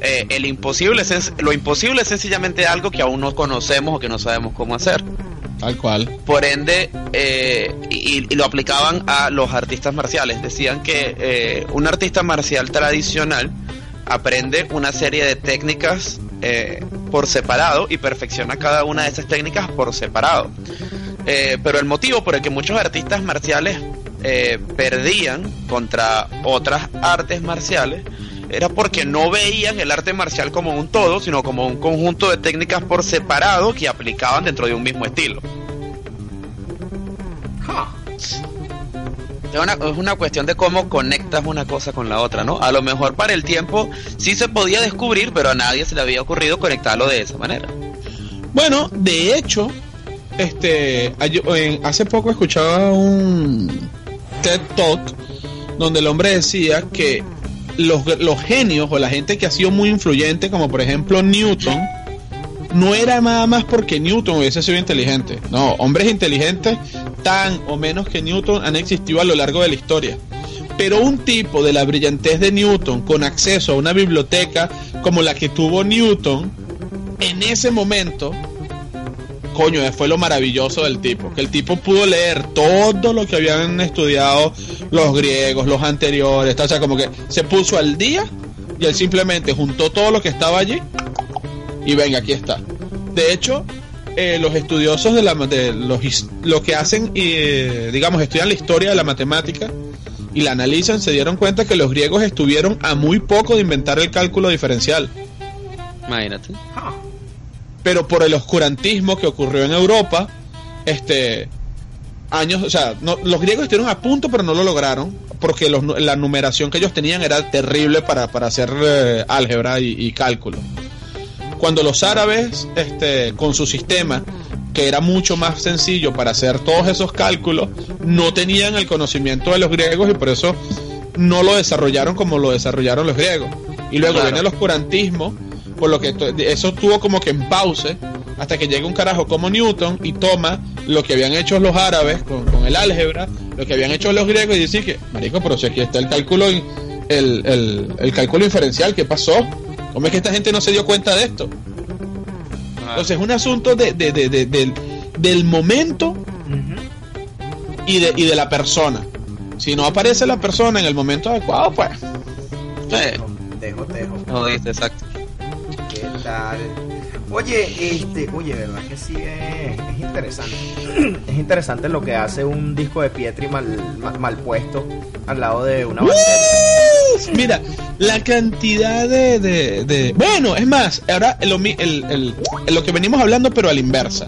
eh, el imposible es, lo imposible es sencillamente algo que aún no conocemos o que no sabemos cómo hacer. Tal cual. Por ende, eh, y, y lo aplicaban a los artistas marciales. Decían que eh, un artista marcial tradicional aprende una serie de técnicas eh, por separado y perfecciona cada una de esas técnicas por separado. Eh, pero el motivo por el que muchos artistas marciales eh, perdían contra otras artes marciales era porque no veían el arte marcial como un todo, sino como un conjunto de técnicas por separado que aplicaban dentro de un mismo estilo. Es una, es una cuestión de cómo conectas una cosa con la otra, ¿no? A lo mejor para el tiempo sí se podía descubrir, pero a nadie se le había ocurrido conectarlo de esa manera. Bueno, de hecho, este, hace poco escuchaba un TED Talk donde el hombre decía que los genios o la gente que ha sido muy influyente, como por ejemplo Newton, no era nada más porque Newton hubiese sido inteligente. No, hombres inteligentes tan o menos que Newton han existido a lo largo de la historia. Pero un tipo de la brillantez de Newton con acceso a una biblioteca como la que tuvo Newton, en ese momento, coño, fue lo maravilloso del tipo. Que el tipo pudo leer todo lo que habían estudiado los griegos, los anteriores. O sea, como que se puso al día y él simplemente juntó todo lo que estaba allí y venga, aquí está. De hecho, eh, los estudiosos de la de los lo que hacen, eh, digamos, estudian la historia de la matemática y la analizan, se dieron cuenta que los griegos estuvieron a muy poco de inventar el cálculo diferencial. Imagínate. Pero por el oscurantismo que ocurrió en Europa, este años, o sea, no- los griegos estuvieron a punto, pero no lo lograron, porque los la numeración que ellos tenían era terrible para, para hacer eh, álgebra y, y cálculo. Cuando los árabes, este, con su sistema, que era mucho más sencillo para hacer todos esos cálculos, no tenían el conocimiento de los griegos y por eso no lo desarrollaron como lo desarrollaron los griegos. Y luego Claro. viene el oscurantismo, por lo que eso tuvo como que en pause hasta que llega un carajo como Newton y toma lo que habían hecho los árabes con, con el álgebra, lo que habían hecho los griegos y dice que, marico, pero si aquí está el cálculo, el, el, el cálculo inferencial, ¿qué pasó? ¿Cómo es que esta gente no se dio cuenta de esto? Entonces es un asunto de, de- de- de- del, del momento y de, y de la persona. Si no aparece la persona en el momento adecuado, pues Eh, Tejo, tejo. no dice exacto. ¿Qué tal? Oye, este, oye, verdad que sí es, es interesante. Es interesante lo que hace un disco de Pietri mal, mal, mal puesto al lado de una Mira, la cantidad de, de- de- Bueno, es más, ahora lo, el- el- lo que venimos hablando, pero a la inversa.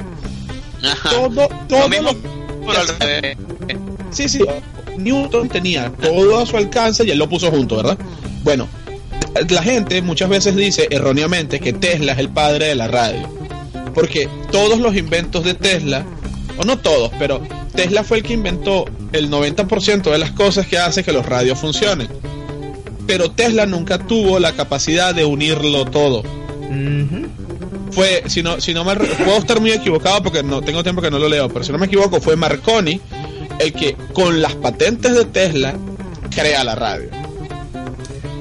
Ajá. Todo, todo Lo mismo, lo- pero al revés. Sí, sí. Newton tenía todo a su alcance y él lo puso junto, ¿verdad? Bueno, la gente muchas veces dice erróneamente que Tesla es el padre de la radio. Porque todos los inventos de Tesla, o no todos, pero Tesla fue el que inventó el 90% de las cosas que hace que los radios funcionen. Pero Tesla nunca tuvo la capacidad de unirlo todo fue, si no, si no me puedo estar muy equivocado porque no tengo tiempo que no lo leo, pero si no me equivoco, fue Marconi el que con las patentes de Tesla crea la radio.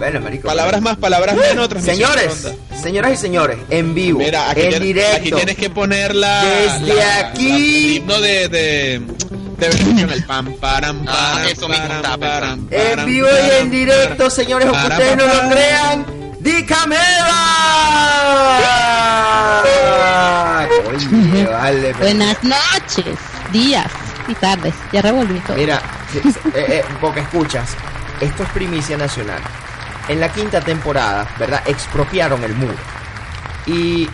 Bueno, marico. Palabras más, palabras menos, transmisión Señores, señoras y señores, en vivo, Mira, aquí, en directo. aquí tienes que poner la, Desde la- aquí. la- el himno de, de, de Bendición, el pam, param, Ah, eso param, param. En vivo y en directo, param, señores, aunque param, ustedes no lo crean, ¡Dicameva! Oye, vale. Buenas noches, días y tardes. Ya revolví todo. Mira, eh, eh, porque escuchas, esto es primicia nacional. En la quinta temporada, ¿verdad? Expropiaron el muro. Y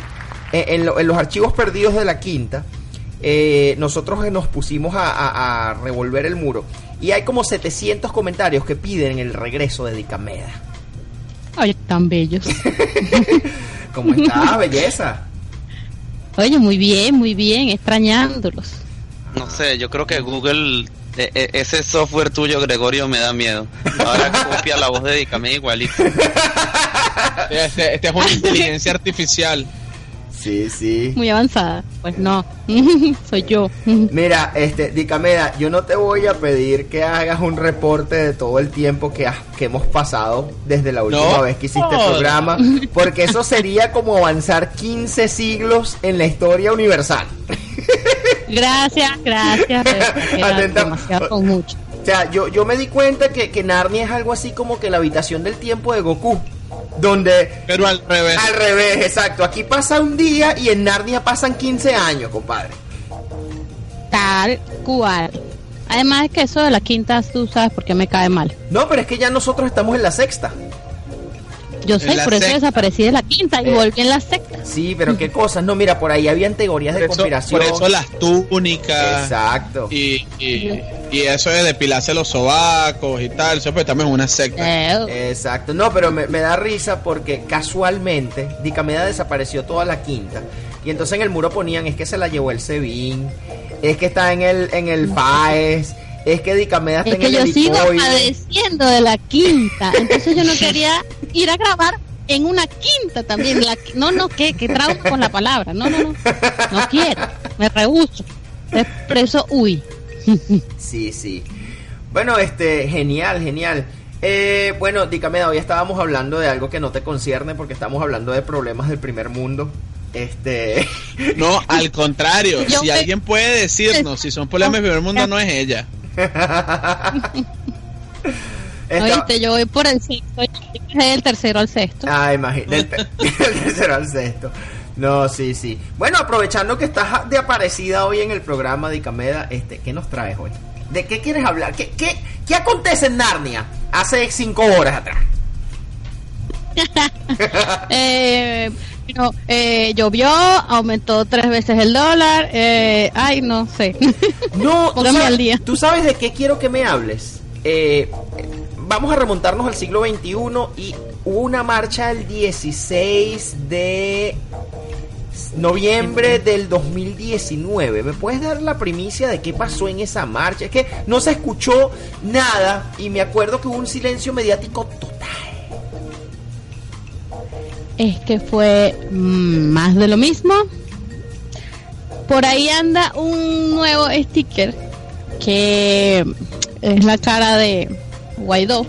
eh, en, lo- en los archivos perdidos de la quinta, eh, nosotros nos pusimos a, a- a revolver el muro. Y hay como 700 comentarios que piden el regreso de Dicameda. Oye, tan bellos. *laughs* ¿Cómo está, belleza? Oye, muy bien, muy bien, extrañándolos. No sé, yo creo que Google, e- e- ese software tuyo, Gregorio, me da miedo. Ahora copia la voz de Dicame igualito. *laughs* Este, este es una inteligencia artificial. Sí, sí. Muy avanzada. Pues no, *laughs* soy yo. Mira, este, Dicameda, yo no te voy a pedir que hagas un reporte de todo el tiempo que, has- que hemos pasado desde la última No. vez que hiciste el programa, *laughs* porque eso sería como avanzar 15 siglos en la historia universal. Gracias, gracias. *laughs* Atenta. con mucho. O sea, yo, yo me di cuenta que, que Narnia es algo así como que la habitación del tiempo de Goku, donde Pero al revés. al revés, exacto, aquí pasa un día y en Narnia pasan 15 años, compadre. Tal cual. Además es que eso de la quinta, tú sabes por qué me cae mal. No, pero es que ya nosotros estamos en la sexta. Yo sé, por eso desaparecí de la quinta y Eh. volví en la sexta. Sí, pero qué cosas, no, mira, por ahí habían teorías Por de eso, conspiración. por eso las túnicas. Exacto. Y, y, y eso de depilarse los sobacos y tal, eso pues también es una secta. Eh, Exacto, no, pero me, me da risa porque casualmente Dicameda desapareció toda la quinta. Y entonces en el muro ponían, es que se la llevó el Sebin, es que está en el, en el FAES, es que Dicameda está Es en que el yo sigo padeciendo de la quinta, entonces yo no *laughs* quería ir a grabar en una quinta también. La, no, no, que, que trauma con la palabra. No, no, no. No quiero. Me rehuso. Expreso, uy. *laughs* Sí, sí. Bueno, este, genial, genial. Eh, bueno, Dicameda, hoy estábamos hablando de algo que no te concierne porque estamos hablando de problemas del primer mundo. Este, No, al contrario, si alguien puede decirnos si son problemas del primer mundo, no es ella. *laughs* esta- Oíste, yo voy por el sexto. Del tercero al sexto. Ah, imagínate. Del, te- *laughs* del tercero al sexto. No, sí, sí. Bueno, aprovechando que estás de aparecida hoy en el programa de Icameda, este, ¿qué nos traes hoy? ¿De qué quieres hablar? ¿Qué, qué, qué acontece en Narnia hace cinco horas atrás? *laughs* Eh, bueno, eh, llovió, aumentó tres veces el dólar. Eh, ay, no sé. *laughs* No, *laughs* ¿tú Póngame sabes, al día. ¿tú sabes de qué quiero que me hables? Eh, vamos a remontarnos al siglo XXI y hubo una marcha el 16 de noviembre del 2019. ¿Me puedes dar la primicia de qué pasó en esa marcha? Es que no se escuchó nada y me acuerdo que hubo un silencio mediático total. Es que fue mm, más de lo mismo. Por ahí anda un nuevo sticker que es la cara de Guaidó.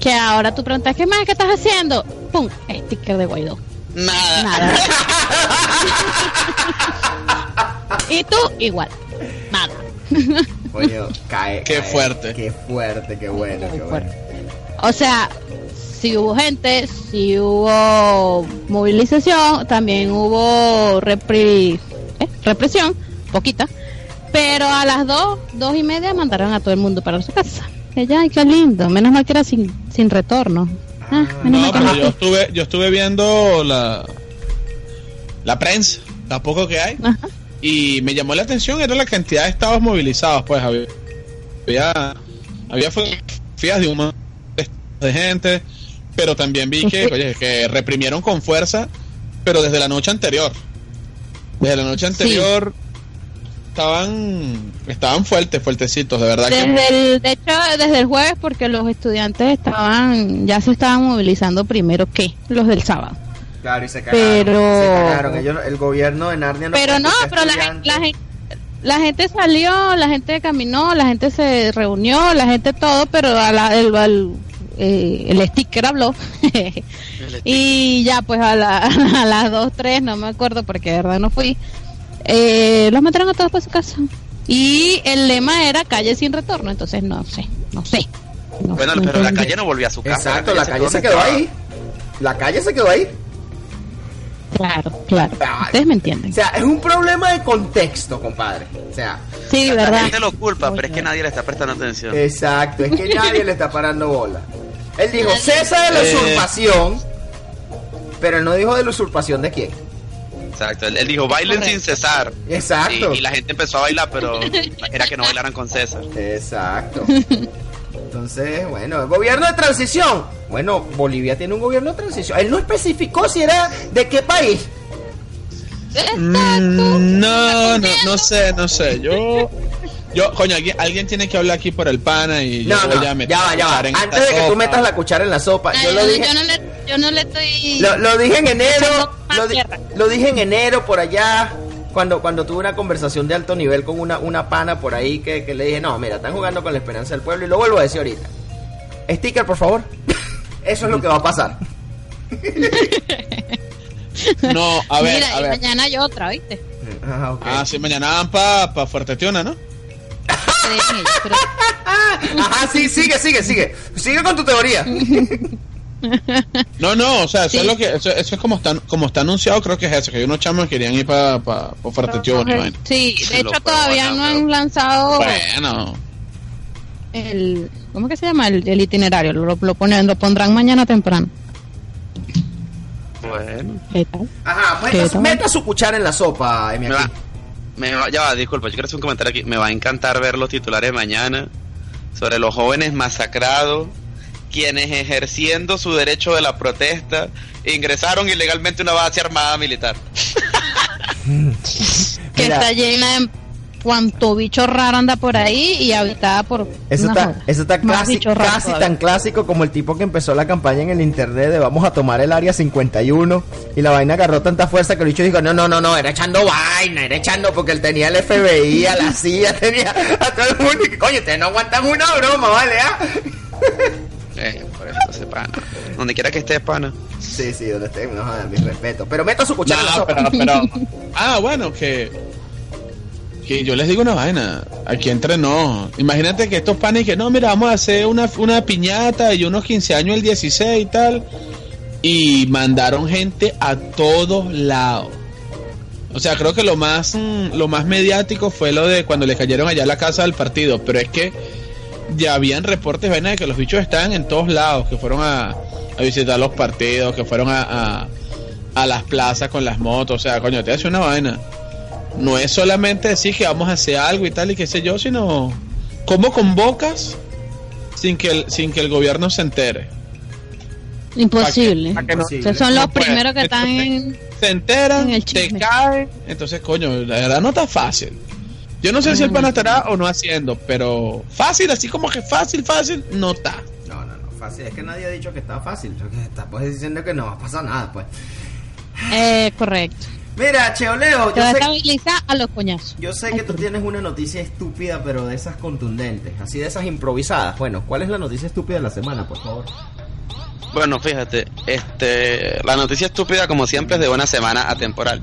Que ahora tú preguntas, ¿qué más? ¿Qué estás haciendo? ¡Pum! Sticker de Guaidó. Nada. Nada. *laughs* y tú igual. Nada. Coño, cae. Qué cae. fuerte. Qué fuerte, qué bueno, qué Muy bueno. O sea, si hubo gente, si hubo movilización, también hubo repri- ¿eh? represión, poquita, pero a las dos, dos y media mandaron a todo el mundo para su casa. Que ya, ay, qué lindo, menos mal que era sin, sin retorno. Ah, menos No, mal que pero no. yo estuve, yo estuve viendo la, la prensa, tampoco que hay, Ajá. y me llamó la atención era la cantidad de estados movilizados, pues había había, había fotografías de un de gente, pero también vi que, *laughs* oye, que reprimieron con fuerza, pero desde la noche anterior. Desde la noche anterior estaban estaban fuertes, fuertecitos, de verdad que Desde el, de hecho, desde el jueves, porque los estudiantes estaban, ya se estaban movilizando primero que los del sábado. Claro, y se cagaron. Pero- Se cagaron. Ellos, el gobierno de Narnia no pero puede no, pero la, gen- estudiante. la, gen- la gente salió, la gente caminó, la gente se reunió, la gente todo, pero a la- el, al- eh, el sticker habló. *laughs* y ya, pues a, la- *laughs* a las 2, 3, no me acuerdo porque de verdad no fui, eh, los mandaron a todos para su casa. Y el lema era calle sin retorno, entonces no sé, no sé. No- Bueno, no pero la entendí. calle no volvió a su casa. Exacto, la calle se quedó ahí. La calle se quedó ahí. Claro, claro. Ustedes me entienden. O sea, es un problema de contexto, compadre. O sea, Sí, La ¿verdad? gente lo culpa, pero es que nadie le está prestando atención. exacto. Es que *laughs* nadie le está parando bola. Él dijo, cesa de la Eh. usurpación. Pero él no dijo de la usurpación de quién. Exacto, él, él dijo bailen Correcto. sin cesar. Exacto. Y, y la gente empezó a bailar, pero *laughs* era que no bailaran con César. Exacto. Entonces, bueno, el gobierno de transición. Bueno, Bolivia tiene un gobierno de transición. Él no especificó si era de qué país. Mm, No, no, no sé, no sé. Yo, yo, coño, alguien, alguien tiene que hablar aquí por el pana y yo No, voy no, a meter ya va, ya va. en Antes de que tú sopa. metas la cuchara en la sopa, Ay, yo lo no, dije. yo no le, yo no le estoy. Lo, lo dije en enero, lo, di- lo dije en enero por allá, cuando, cuando tuve una conversación de alto nivel con una, una pana por ahí que, que le dije, no, mira, están jugando con la esperanza del pueblo y lo vuelvo a decir ahorita. Sticker, por favor. *laughs* Eso es lo que va a pasar. *laughs* No, a ver, Mira, a y ver. mañana hay otra, ¿viste? Ah. Ah, sí, mañana van para pa Fuerte Tiuna, ¿no? Creen ellos, pero- Ajá, sí, sigue, sigue, sigue. Sigue con tu teoría. No, no, o sea, eso Sí. es lo que, eso, eso es como está, como está anunciado, creo que es eso, que hay unos chamos que querían ir para pa, pa y vaina. Sí, de hecho todavía no han lanzado Bueno, el ¿cómo que se llama? El, el itinerario, lo, lo ponen, lo pondrán mañana temprano. Bueno. ¿Qué tal? Ajá, ¿Qué meta, tal? meta su cuchara en la sopa, Emi, aquí. Me va- ya va, disculpa, yo quiero hacer un comentario aquí. Me va a encantar ver los titulares mañana sobre los jóvenes masacrados, quienes ejerciendo su derecho de la protesta ingresaron ilegalmente a una base armada militar. *laughs* Que Mira. está llena de cuanto bicho raro anda por ahí y habitada por Eso está, eso está casi, tan clásico como el tipo que empezó la campaña en el internet de vamos a tomar el área 51 y la vaina agarró tanta fuerza que el bicho dijo, no, no, no, no, era echando vaina, era echando porque él tenía el FBI, a la CIA, *laughs* tenía a todo el mundo y que coño, ustedes no aguantan una broma, ¿vale? ah?" *laughs* Eh, por eso se pana. Donde quiera que estés, pana. Sí, sí, donde estén, no mi respeto. Pero meta su cuchara no, pero, pero, *laughs* ah, bueno, que, que yo les digo una vaina, aquí entre no, imagínate que estos panes que no, mira, vamos a hacer una, una piñata y unos 15 años el 16 y tal, y mandaron gente a todos lados. O sea, creo que lo más mm, lo más mediático fue lo de cuando le cayeron allá a la casa del partido, pero es que ya habían reportes vaina de que los bichos estaban en todos lados, que fueron a, a visitar los partidos, que fueron a, a, a las plazas con las motos, o sea, coño, te hace una vaina. No es solamente decir que vamos a hacer algo y tal y qué sé yo, sino cómo convocas sin que el, sin que el gobierno se entere. Imposible. Que- que no- son los no primeros que están Entonces, en... se enteran, En el te caen, entonces coño, la verdad no está fácil. Yo no sé si el pana estará o no haciendo, pero fácil, así como que fácil, fácil, no está. No, no, no, fácil. Es que nadie ha dicho que está fácil. Está pues diciendo que no va a pasar nada, pues. Eh, correcto. Mira, Cheoleo, Te yo sé, estabilizar a los coñazos. yo sé que tú tienes una noticia estúpida, pero de esas contundentes, así de esas improvisadas. Bueno, ¿cuál es la noticia estúpida de la semana, por favor? Bueno, fíjate, este, la noticia estúpida como siempre es de una semana atemporal.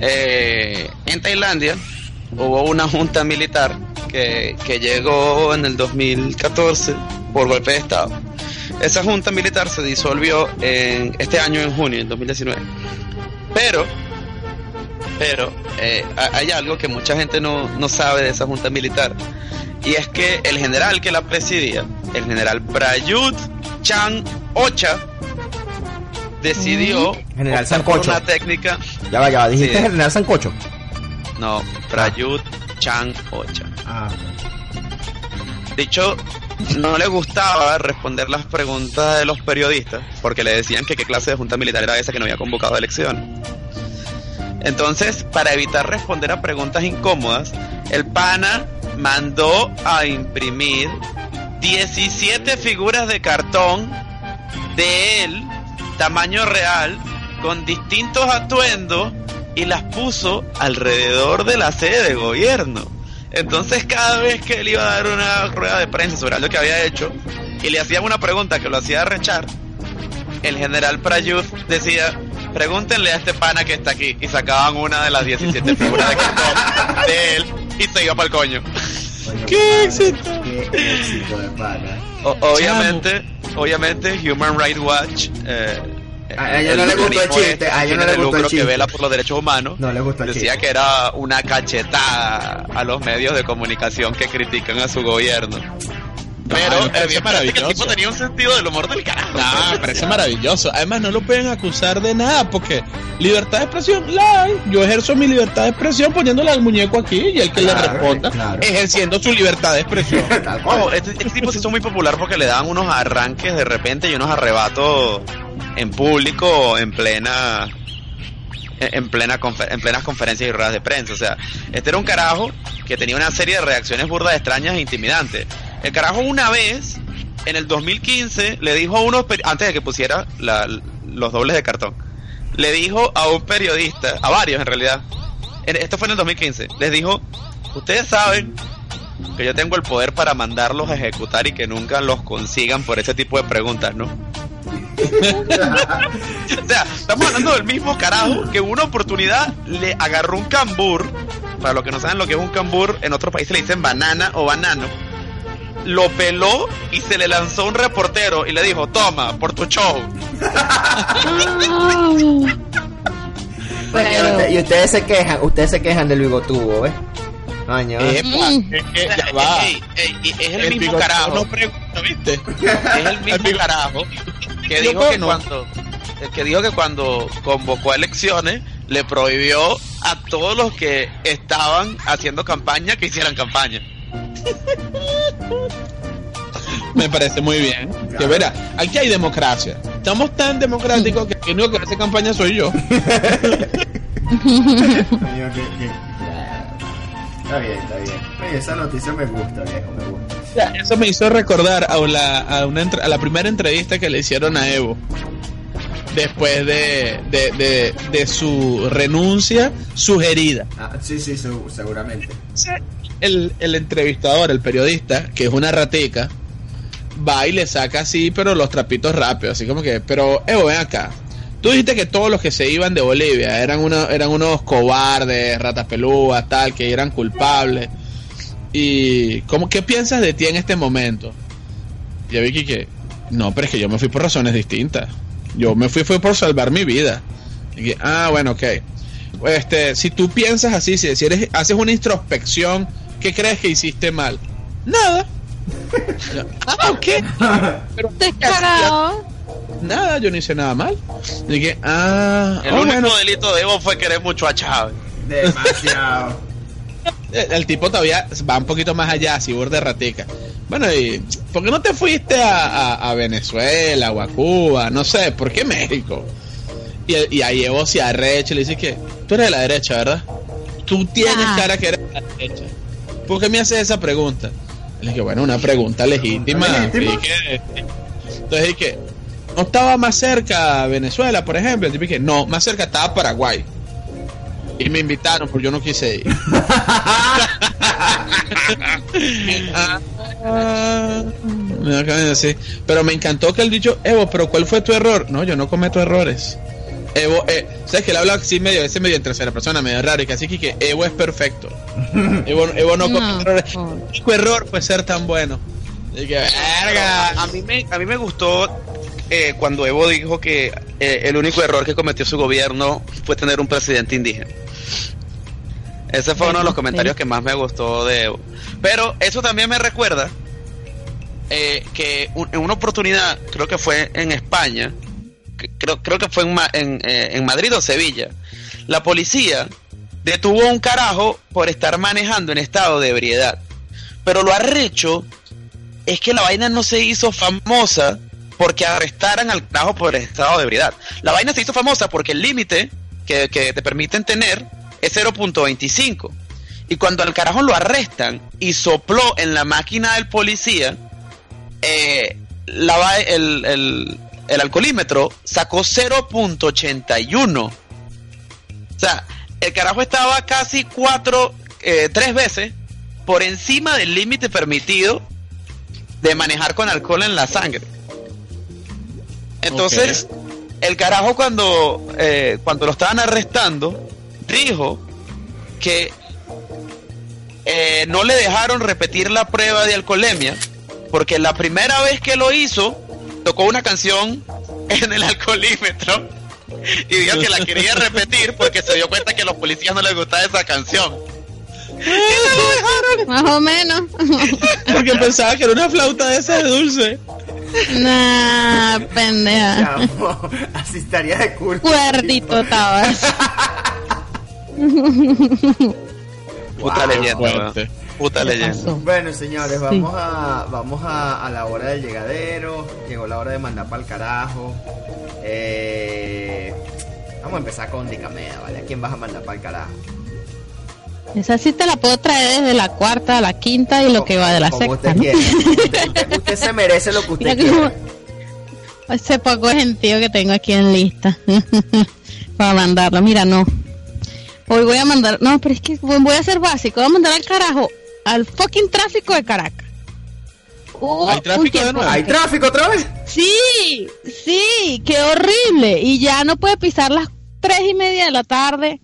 Eh, en Tailandia hubo una junta militar que, que llegó en el 2014 por golpe de Estado. Esa junta militar se disolvió en este año en junio, en 2019. Pero, pero eh, ha- hay algo que mucha gente no, no sabe de esa junta militar. Y es que el general que la presidía, el general Prayut Chan Ocha, decidió General optar por Sancocho. una técnica Ya va, ya va. Dijiste Sí. General Sancocho. no, Prayut Chan Ocha. Ah, Dicho, no le gustaba responder las preguntas de los periodistas porque le decían que qué clase de junta militar era esa que no había convocado elecciones. Entonces, para evitar responder a preguntas incómodas, el pana mandó a imprimir 17 figuras de cartón de él, tamaño real, con distintos atuendos y las puso alrededor de la sede de gobierno. Entonces cada vez que él iba a dar una rueda de prensa sobre algo que había hecho y le hacían una pregunta que lo hacía rechar, el general Prayut decía, pregúntenle a este pana que está aquí y sacaban una de las 17 *laughs* figuras de cartón de él y se iba para el coño. ¡Qué éxito! Qué éxito de pana. O- obviamente, obviamente Human Rights Watch eh, A- a ella no le gustó el chiste, a ella no le gustó el chiste. que vela por los derechos humanos No le gustó el decía chiste. que era una cachetada a los medios de comunicación que critican a su gobierno. Pero parece eh, bien, parece que el maravilloso. tipo tenía un sentido del humor del carajo. No, me parece maravilloso. Además, no lo pueden acusar de nada porque libertad de expresión, la hay. Yo ejerzo mi libertad de expresión poniéndole al muñeco aquí y el que le responda, claro. ejerciendo su libertad de expresión. *laughs* Ojo, este, este tipo se hizo muy popular porque le daban unos arranques de repente y unos arrebatos en público en plena en en plena confer- en plenas conferencias y ruedas de prensa, o sea, este era un carajo que tenía una serie de reacciones burdas extrañas e intimidantes. El carajo una vez en el 2015 le dijo a unos antes de que pusiera los dobles de cartón. Le dijo a un periodista, a varios en realidad. esto fue en el 2015. Les dijo, "Ustedes saben que yo tengo el poder para mandarlos a ejecutar y que nunca los consigan por ese tipo de preguntas, ¿no? *laughs* o sea, estamos hablando del mismo carajo que una oportunidad le agarró un cambur. Para los que no saben lo que es un cambur, en otros países le dicen banana o banano. Lo peló y se le lanzó un reportero y le dijo, toma, por tu show. *laughs* Y usted- y ustedes se quejan, ustedes se quejan del bigotubo. Coño. Epa, Mm. es que ya va. Ey, ey, y es el, mismo carajo. no pregunta, ¿viste? es el *laughs* mismo carajo que dijo que cuando que dijo que cuando convocó a elecciones le prohibió a todos los que estaban haciendo campaña que hicieran campaña. *laughs* Me parece muy bien. Que verá, aquí hay democracia. Estamos tan democráticos que el único que hace campaña soy yo. *laughs* Está bien, está bien. Oye, esa noticia me gusta, viejo, me gusta. Ya, Eso me hizo recordar a la, a, una a la primera entrevista que le hicieron a Evo. Después de, de, de, de su renuncia sugerida. Ah, sí, sí, segu- seguramente. El, el entrevistador, el periodista, que es una ratica, va y le saca así, pero los trapitos rápidos. Así como que, pero Evo, ven acá. Tú dijiste que todos los que se iban de Bolivia eran, uno, eran unos cobardes, ratas pelúas, tal, que eran culpables. ¿Y cómo, qué piensas de ti en este momento? Y Vicky que, no, pero es que yo me fui por razones distintas. Yo me fui fue por salvar mi vida. Y que, ah, bueno, ok. Este, si tú piensas así, si, si eres, haces una introspección, ¿qué crees que hiciste mal? Nada. *laughs* Ah, ok. Pero *laughs* Descarado. nada, yo no hice nada mal. Que, ah, El oh, único bueno. delito de Evo fue querer mucho a Chávez. Demasiado. *laughs* El, el tipo todavía va un poquito más allá, si de ratica. Bueno, y ¿por qué no te fuiste a, a- a Venezuela o a Cuba? No sé, ¿por qué México? Y, y ahí Evo se arrecha y le dice que tú eres de la derecha, ¿verdad? Tú tienes Ah. cara que eres de la derecha. ¿Por qué me haces esa pregunta? Le dije, bueno, una pregunta legítima. legítima. Y que- entonces dije, ¿no estaba más cerca Venezuela, por ejemplo? Dije, no, más cerca estaba Paraguay. Y me invitaron, porque yo no quise ir. *laughs* *laughs* Ah. Pero me encantó que él dicho, Evo, pero ¿cuál fue tu error? No, yo no cometo errores. Evo, eh, sabes que él habla así medio, ese medio en tercera persona, medio raro, y que así que, Evo es perfecto. *laughs* Evo, Evo no, No, comete errores. único error fue ser tan bueno. Y que, verga. A mí me, a mí me gustó eh, cuando Evo dijo que eh, el único error que cometió su gobierno fue tener un presidente indígena. Ese fue uno de los comentarios que más me gustó de Evo. Pero eso también me recuerda eh, que un- en una oportunidad, creo que fue en España, creo, creo que fue en, eh, en Madrid o Sevilla, la policía detuvo a un carajo por estar manejando en estado de ebriedad. Pero lo arrecho es que la vaina no se hizo famosa porque arrestaran al carajo por estado de ebriedad. La vaina se hizo famosa porque el límite que, que te permiten tener es 0.25. Y cuando al carajo lo arrestan y sopló en la máquina del policía, eh, la el- el alcoholímetro sacó 0.81. O sea, el carajo estaba casi cuatro, eh, tres veces por encima del límite permitido de manejar con alcohol en la sangre. Entonces, el carajo cuando, eh, cuando lo estaban arrestando, dijo que eh, no le dejaron repetir la prueba de alcoholemia, porque la primera vez que lo hizo, tocó una canción en el alcoholímetro y dijo que la quería repetir porque se dio cuenta que a los policías no les gustaba esa canción. Más o menos. Porque pensaba que era una flauta de esa de dulce. nah, pendeja. Chamo, *laughs* así estaría de culo. Cuerdito estabas. Puta Wow, leyenda. Puta ¿Qué leyenda. Bueno, señores, vamos a vamos a, a la hora del llegadero. Llegó la hora de mandar para el carajo. Eh, vamos a empezar con Dicamea, ¿vale? ¿A quién vas a mandar para el carajo? Esa sí te la puedo traer desde la cuarta a la quinta y lo que va de la Como sexta, usted ¿no? quiera. Usted, usted se merece lo que usted Mira quiera. Ese poco gentío que tengo aquí en lista *laughs* para mandarlo. Mira, no. Hoy voy a mandar. No, pero es que voy a ser básico. Voy a mandar al carajo al fucking tráfico de Caracas. Hubo ¿Hay tráfico un de tiempo- nuevo? ¿Hay tráfico otra vez? Sí, sí, qué horrible. Y ya no puede pisar las tres y media de la tarde.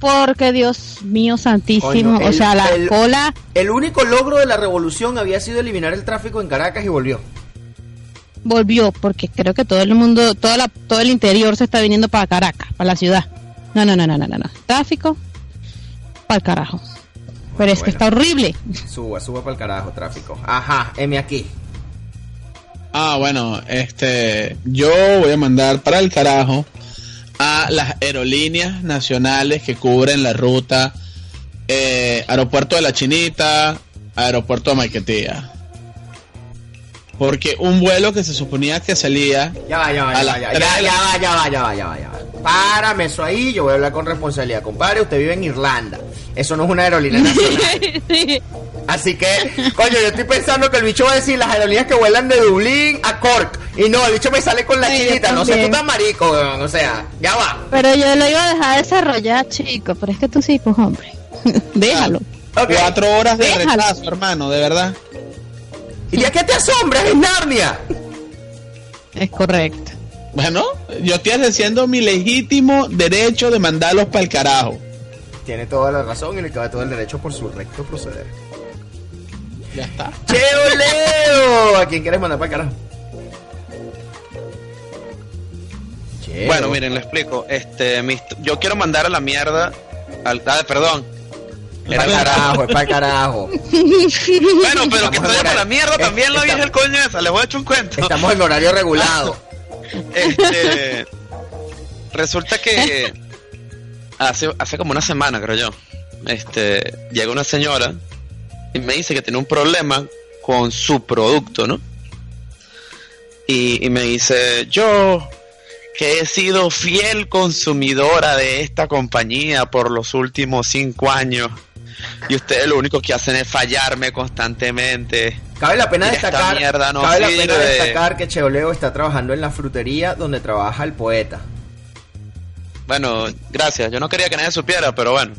Porque Dios mío santísimo. Coño, o sea, la el- cola. El único logro de la revolución había sido eliminar el tráfico en Caracas y volvió. volvió porque creo que todo el mundo, toda la, todo el interior se está viniendo para Caracas, para la ciudad. No, no, no, no, no, no, no. Tráfico para el carajo. Pero es que Bueno. está horrible. Suba, suba para el carajo, tráfico. Ajá, M aquí. Ah, bueno, este, yo voy a mandar para el carajo a las aerolíneas nacionales que cubren la ruta eh, Aeropuerto de la Chinita, Aeropuerto de Maiquetía. Porque un vuelo que se suponía que salía Ya va, ya va, A ya va, ya, va, ya va, ya va, ya va, ya va. Párame eso ahí, yo voy a hablar con responsabilidad. Compadre, usted vive en Irlanda. Eso no es una aerolínea *laughs* nacional. Sí. Así que, coño, yo estoy pensando que el bicho va a decir las aerolíneas que vuelan de Dublín a Cork. Y no, el bicho me sale con la Ay, chinita. No sé, tú estás marico, weón. O sea, ya va. Pero yo lo iba a dejar desarrollar, chico. Pero es que tú sí, pues hombre. *laughs* Déjalo. Cuatro horas de Déjalo. retraso, hermano, de verdad. ¿Y ya qué te asombras? Es Narnia. Es correcto. Bueno, yo estoy ejerciendo mi legítimo derecho de mandarlos para el carajo. Tiene toda la razón y le cabe todo el derecho por su recto proceder. Ya está. Cheo Leo. ¿A quién quieres mandar para el carajo? Cheo. Bueno, miren, le explico. Este, mis- yo quiero mandar a la mierda al, ah, perdón. Es para el carajo, es para el carajo. *laughs* Bueno, pero que vaya para la mierda también la Estamos- vieja el coño esa, les voy a echar un cuento. Estamos en horario regulado. *laughs* Este, resulta que hace, hace como una semana, creo yo, este, llega una señora y me dice que tiene un problema con su producto, ¿no? Y, y me dice, yo que he sido fiel consumidora de esta compañía por los últimos cinco años y ustedes lo único que hacen es fallarme constantemente. Cabe la pena destacar, no cabe la pena destacar que Cheoleo está trabajando en la frutería donde trabaja el poeta. Bueno, gracias. Yo no quería que nadie supiera, pero bueno.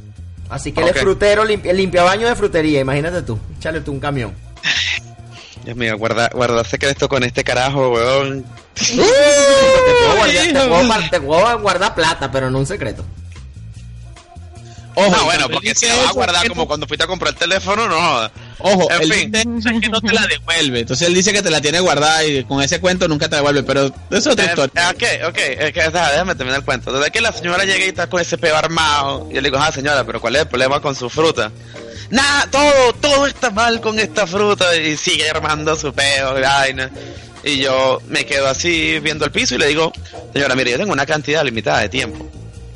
Así que él Ok. es frutero, limpia, limpia baño de frutería, imagínate tú. Échale tú un camión. *laughs* Dios mío, guarda, guardar secreto con este carajo, weón. *laughs* Te puedo guardar, te puedo *laughs* guardar- te puedo guardar plata, pero no un secreto. Ojo, no, bueno, porque si la vas a guardar es como cuando fuiste a comprar el teléfono, no. Ojo, En él fin. dice que no te la *laughs* devuelve. Entonces él dice que te la tiene guardada y con ese cuento nunca te la devuelve, pero eso es otra Eh, historia. ok, ok, es que, déjame terminar el cuento. Desde que la señora llega y está con ese peo armado, y yo le digo, ah, señora, pero ¿cuál es el problema con su fruta? Nada, todo, todo está mal con esta fruta, y sigue armando su peo y vaina. Y yo me quedo así viendo el piso y le digo, señora, mire, yo tengo una cantidad limitada de tiempo,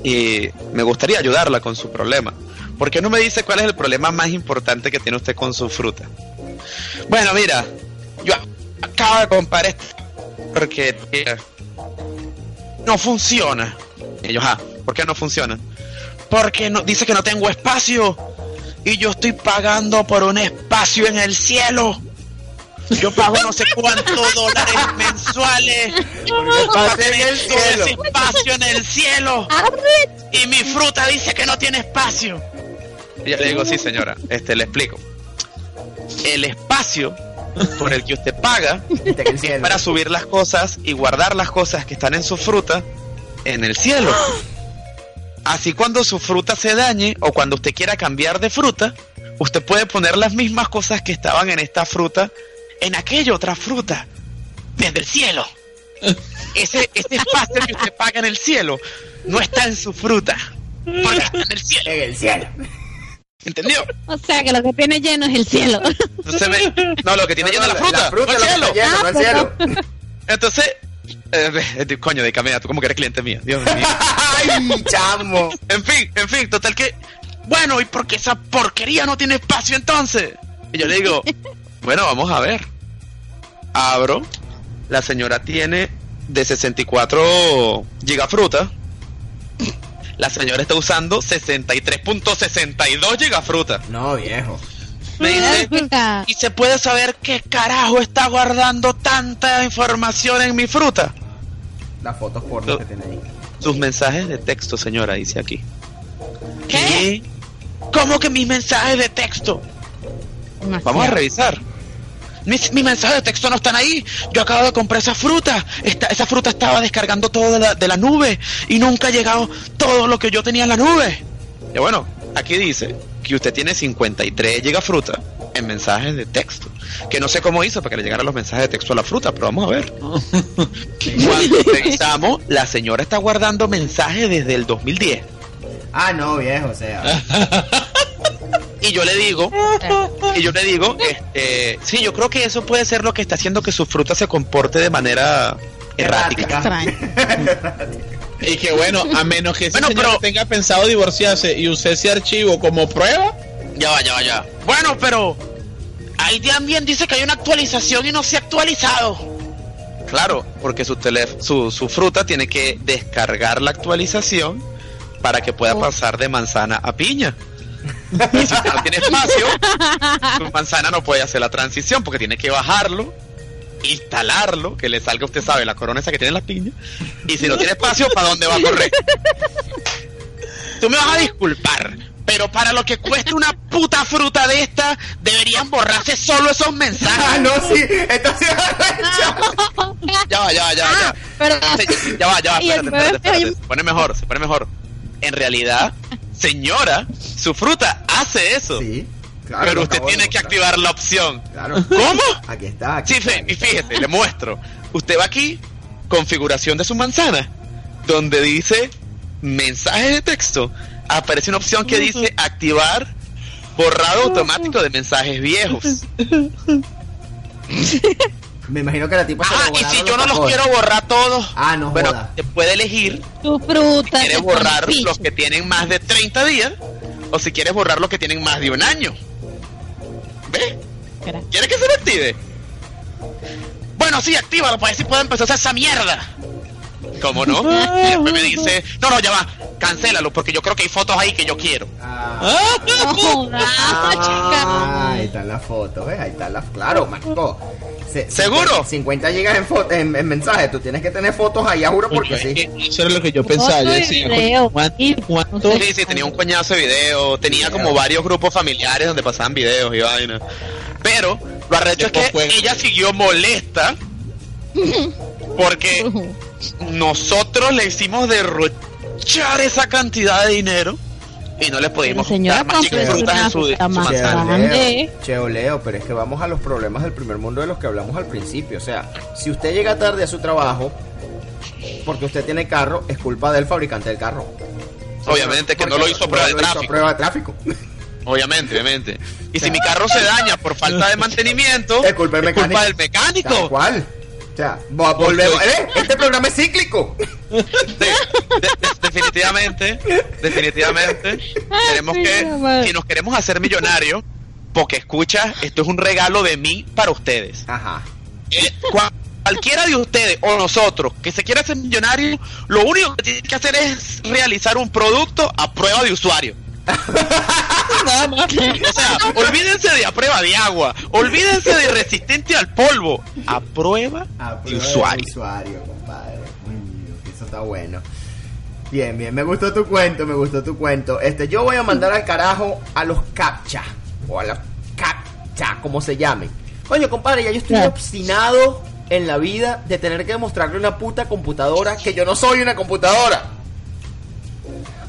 y me gustaría ayudarla con su problema. ¿Por qué no me dice cuál es el problema más importante que tiene usted con su fruta? Bueno, mira, yo acabo de comprar porque eh, no funciona. Ellos, ah, ¿por qué no funciona? Porque no, dice que no tengo espacio y yo estoy pagando por un espacio en el cielo. Yo pago no sé cuántos dólares mensuales para tener todo ese espacio en el cielo y mi fruta dice que no tiene espacio. Y yo le digo, sí señora, este le explico. El espacio por el que usted paga cielo. para subir las cosas y guardar las cosas que están en su fruta en el cielo. Así cuando su fruta se dañe o cuando usted quiera cambiar de fruta, usted puede poner las mismas cosas que estaban en esta fruta en aquella otra fruta desde el cielo. Ese, ese espacio que usted paga en el cielo no está en su fruta, porque está en el cielo. En el cielo. ¿Entendió? O sea que lo que tiene lleno es el cielo. Entonces no, lo que tiene lleno es la fruta, La fruta no el es que cielo. no el cielo. Entonces, eh, eh, coño, de camina, tú como que eres cliente mía, Dios mío. *laughs* Ay, chamo. En fin, en fin, total que. Bueno, ¿y por qué esa porquería no tiene espacio entonces? Y yo le digo, bueno, vamos a ver. Abro. La señora tiene de 64 gigafruta. La señora está usando 63.62 gigafruta. No, viejo. Me dice. ¿y se puede saber qué carajo está guardando tanta información en mi fruta? Las fotos porno que tiene ahí. Sus mensajes de texto, señora, dice aquí. ¿Qué? ¿Cómo que mis mensajes de texto? Vamos a revisar. Mis, mis mensajes de texto no están ahí. Yo acabo de comprar esa fruta. Esta, esa fruta estaba descargando todo de la, de la nube y nunca ha llegado todo lo que yo tenía en la nube. Y bueno, aquí dice que usted tiene 53 gigafruta en mensajes de texto. Que no sé cómo hizo para que le llegaran los mensajes de texto a la fruta, pero vamos a ver. *laughs* Cuando revisamos, la señora está guardando mensajes desde el 2010. Ah, no, viejo, o sea. *laughs* Y yo le digo, y yo le digo, este, sí, yo creo que eso puede ser lo que está haciendo que su fruta se comporte de manera errática. *laughs* Y que bueno, a menos que ese Bueno, señor pero- tenga pensado divorciarse y use ese archivo como prueba, Ya va, ya va, ya. Bueno, pero ahí también dice que hay una actualización y no se ha actualizado. Claro, porque su, su, su fruta tiene que descargar la actualización para que pueda pasar de manzana a piña. Y si no tiene espacio, *laughs* su manzana no puede hacer la transición porque tiene que bajarlo, instalarlo, que le salga, usted sabe, la corona esa que tiene la piña. Y si no tiene espacio, ¿para dónde va a correr? Tú me vas a disculpar, pero para lo que cuesta una puta fruta de esta, deberían borrarse solo esos Ah, mensajes. no, sí. Entonces, *laughs* Ya va, ya va, ya va, ya va. Pero Se- Ya va, ya va, espérate, espérate, espérate. Se pone mejor, se pone mejor. En realidad, señora, su fruta hace eso. sí. Claro, pero usted tiene que activar la opción. Claro. ¿Cómo? Aquí está. Aquí Sí, está, aquí fíjese, le muestro. Usted va aquí, configuración de su manzana, donde dice mensaje de texto. Aparece una opción que dice activar borrado automático de mensajes viejos. *laughs* Me imagino que la tipa se Ah, y si yo no los quiero borrar todos, Ah, no bueno, joda. te puede elegir tu fruta. si quieres borrar los que tienen más de 30 días o si quieres borrar los que tienen más de un año. ¿Ves? ¿Quieres que se lo active? Bueno, sí, actívalo para ver si puedo empezar a hacer esa mierda. ¿Cómo no? Y después *laughs* me dice, no, no, ya va, cancélalo porque yo creo que hay fotos ahí que yo quiero. Ah, No *laughs* ah, ahí están las fotos, ¿ves? Ahí están las. Claro, Marco. Se- ¿Seguro? 50 gigas en, fo- en, en mensajes. Tú tienes que tener fotos allá, juro, porque sí. que Eso era lo que yo pensaba. Yo Foto decía, video. ¿cuánto, Y- cuánto- no sé. Sí, sí, tenía un coñazo de video, tenía como varios grupos familiares donde pasaban videos y vaina. Pero Lo arrecho es que fue- ella siguió molesta porque *laughs* nosotros le hicimos derrochar esa cantidad de dinero y no le pudimos señora, dar más frutas en su, fruta su más manzana. grande. grande. Cheo, Leo, pero es que vamos a los problemas del primer mundo de los que hablamos al principio. O sea, si usted llega tarde a su trabajo porque usted tiene carro, es culpa del fabricante del carro. Obviamente que no lo hizo prueba de lo hizo tráfico. prueba de tráfico. Obviamente, obviamente. Y si mi carro se daña por falta de *laughs* mantenimiento, Es culpa del es culpa mecánico. del volvemos. ¿eh? Este programa es cíclico. *laughs* De- de- de- definitivamente, definitivamente, tenemos sí, que, mamá. si nos queremos hacer millonarios, porque escucha, esto es un regalo de mí para ustedes. Ajá. Eh, cua- cualquiera de ustedes o nosotros que se quiera hacer millonario, lo único que tiene que hacer es realizar un producto a prueba de usuario. *laughs* Nada más. O sea, *laughs* olvídense de a prueba de agua, olvídense de resistente al polvo, a prueba A de usuario. usuario, compadre. Uy, eso está bueno. Bien, bien, me gustó tu cuento, me gustó tu cuento. Este, yo voy a mandar al carajo a los captcha. O a los captcha, como se llamen. Coño, compadre, ya yo estoy obstinado en la vida de tener que demostrarle a una puta computadora que yo no soy una computadora.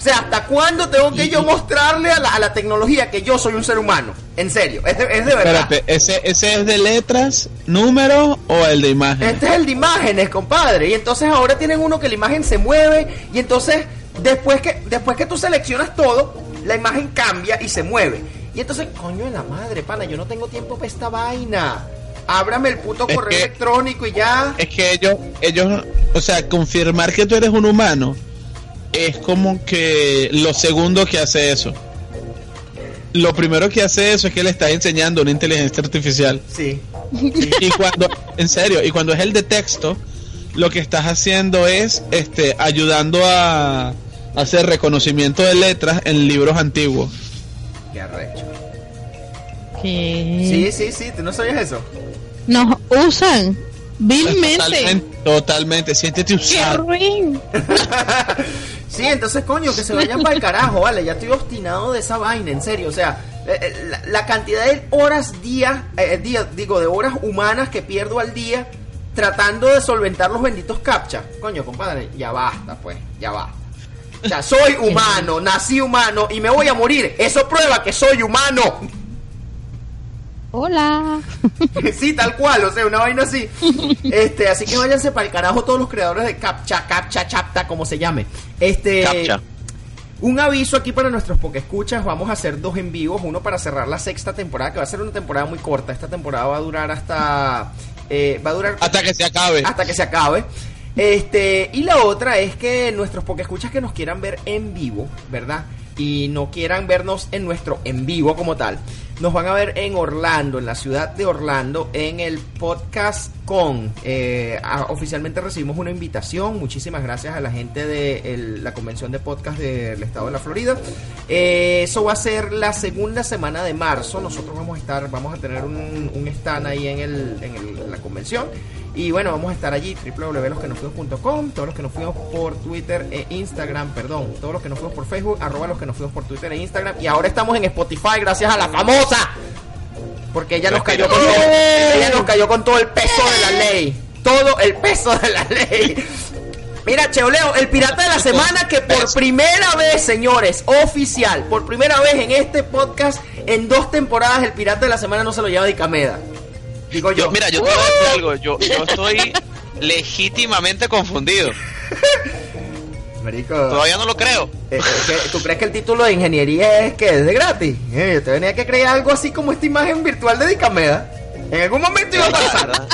O sea, ¿hasta cuándo tengo que yo mostrarle a la, a la tecnología que yo soy un ser humano? En serio, es de, es de verdad. Espérate, ¿ese, ¿ese es de letras, números o el de imágenes? Este es el de imágenes, compadre. Y entonces ahora tienen uno que la imagen se mueve. Y entonces, después que, después que tú seleccionas todo, la imagen cambia y se mueve. Y entonces, coño de la madre, pana, yo no tengo tiempo para esta vaina. Ábrame el puto Es correo que- electrónico y ya. Es que ellos, ellos, o sea, confirmar que tú eres un humano es como que lo segundo que hace eso. Lo primero que hace eso es que le estás enseñando una inteligencia artificial. Sí. Y cuando, en serio, y cuando es el de texto, lo que estás haciendo es este ayudando a hacer reconocimiento de letras en libros antiguos. Qué arrecho. Que Sí, sí, sí, tú no sabías eso. nos usan vilmente. Totalmente, totalmente. Siéntete ¡Qué usado. ruin! *laughs* Sí, entonces, coño, que se vayan para el carajo, vale. Ya estoy obstinado de esa vaina, en serio. O sea, eh, eh, la, cantidad de horas día, eh, día, digo, de horas humanas que pierdo al día tratando de solventar los benditos captcha. Coño, compadre, ya basta, pues, ya basta. O sea, soy humano, nací humano y me voy a morir. Eso prueba que soy humano. Hola. *laughs* sí, tal cual, o sea, una vaina así. Este, así que váyanse para el carajo todos los creadores de Captcha, Captcha, Chapta, como se llame. Este, Captcha. un aviso aquí para nuestros escuchas vamos a hacer dos en vivos, uno para cerrar la sexta temporada, que va a ser una temporada muy corta. Esta temporada va a durar hasta eh, va a durar Hasta que se acabe. hasta que se acabe. Este, y la otra es que nuestros escuchas que nos quieran ver en vivo, ¿verdad? Y no quieran vernos en nuestro en vivo como tal, nos van a ver en Orlando, en la ciudad de Orlando, en el podcast con. Eh, oficialmente recibimos una invitación. Muchísimas gracias a la gente de la convención de podcast del estado de la Florida. Eh, eso va a ser la segunda semana de marzo. Nosotros vamos a estar, vamos a tener un, un stand ahí en, el, en, el- en la convención. Y bueno, vamos a estar allí, www.losquenofuimos.com, todos los que nos fuimos por Twitter e Instagram, perdón, todos los que nos fuimos por Facebook, arroba los que nos fuimos por Twitter e Instagram. Y ahora estamos en Spotify gracias a la famosa. Porque ella nos cayó con todo, ella nos cayó con todo el peso de la ley. Todo el peso de la ley. Mira, Cheoleo, el pirata de la semana que por primera vez, señores, oficial, por primera vez en este podcast, en dos temporadas, el pirata de la semana no se lo lleva Dicameda. Digo yo. Yo, mira, yo te voy a decir algo. Yo, yo estoy *laughs* legítimamente confundido. Marico, Todavía no lo creo. eh, eh, ¿qué- ¿tú crees que el título de ingeniería es que es de gratis? Eh, yo te venía que crear algo así como esta imagen virtual de Dicameda. En algún momento iba a pasar.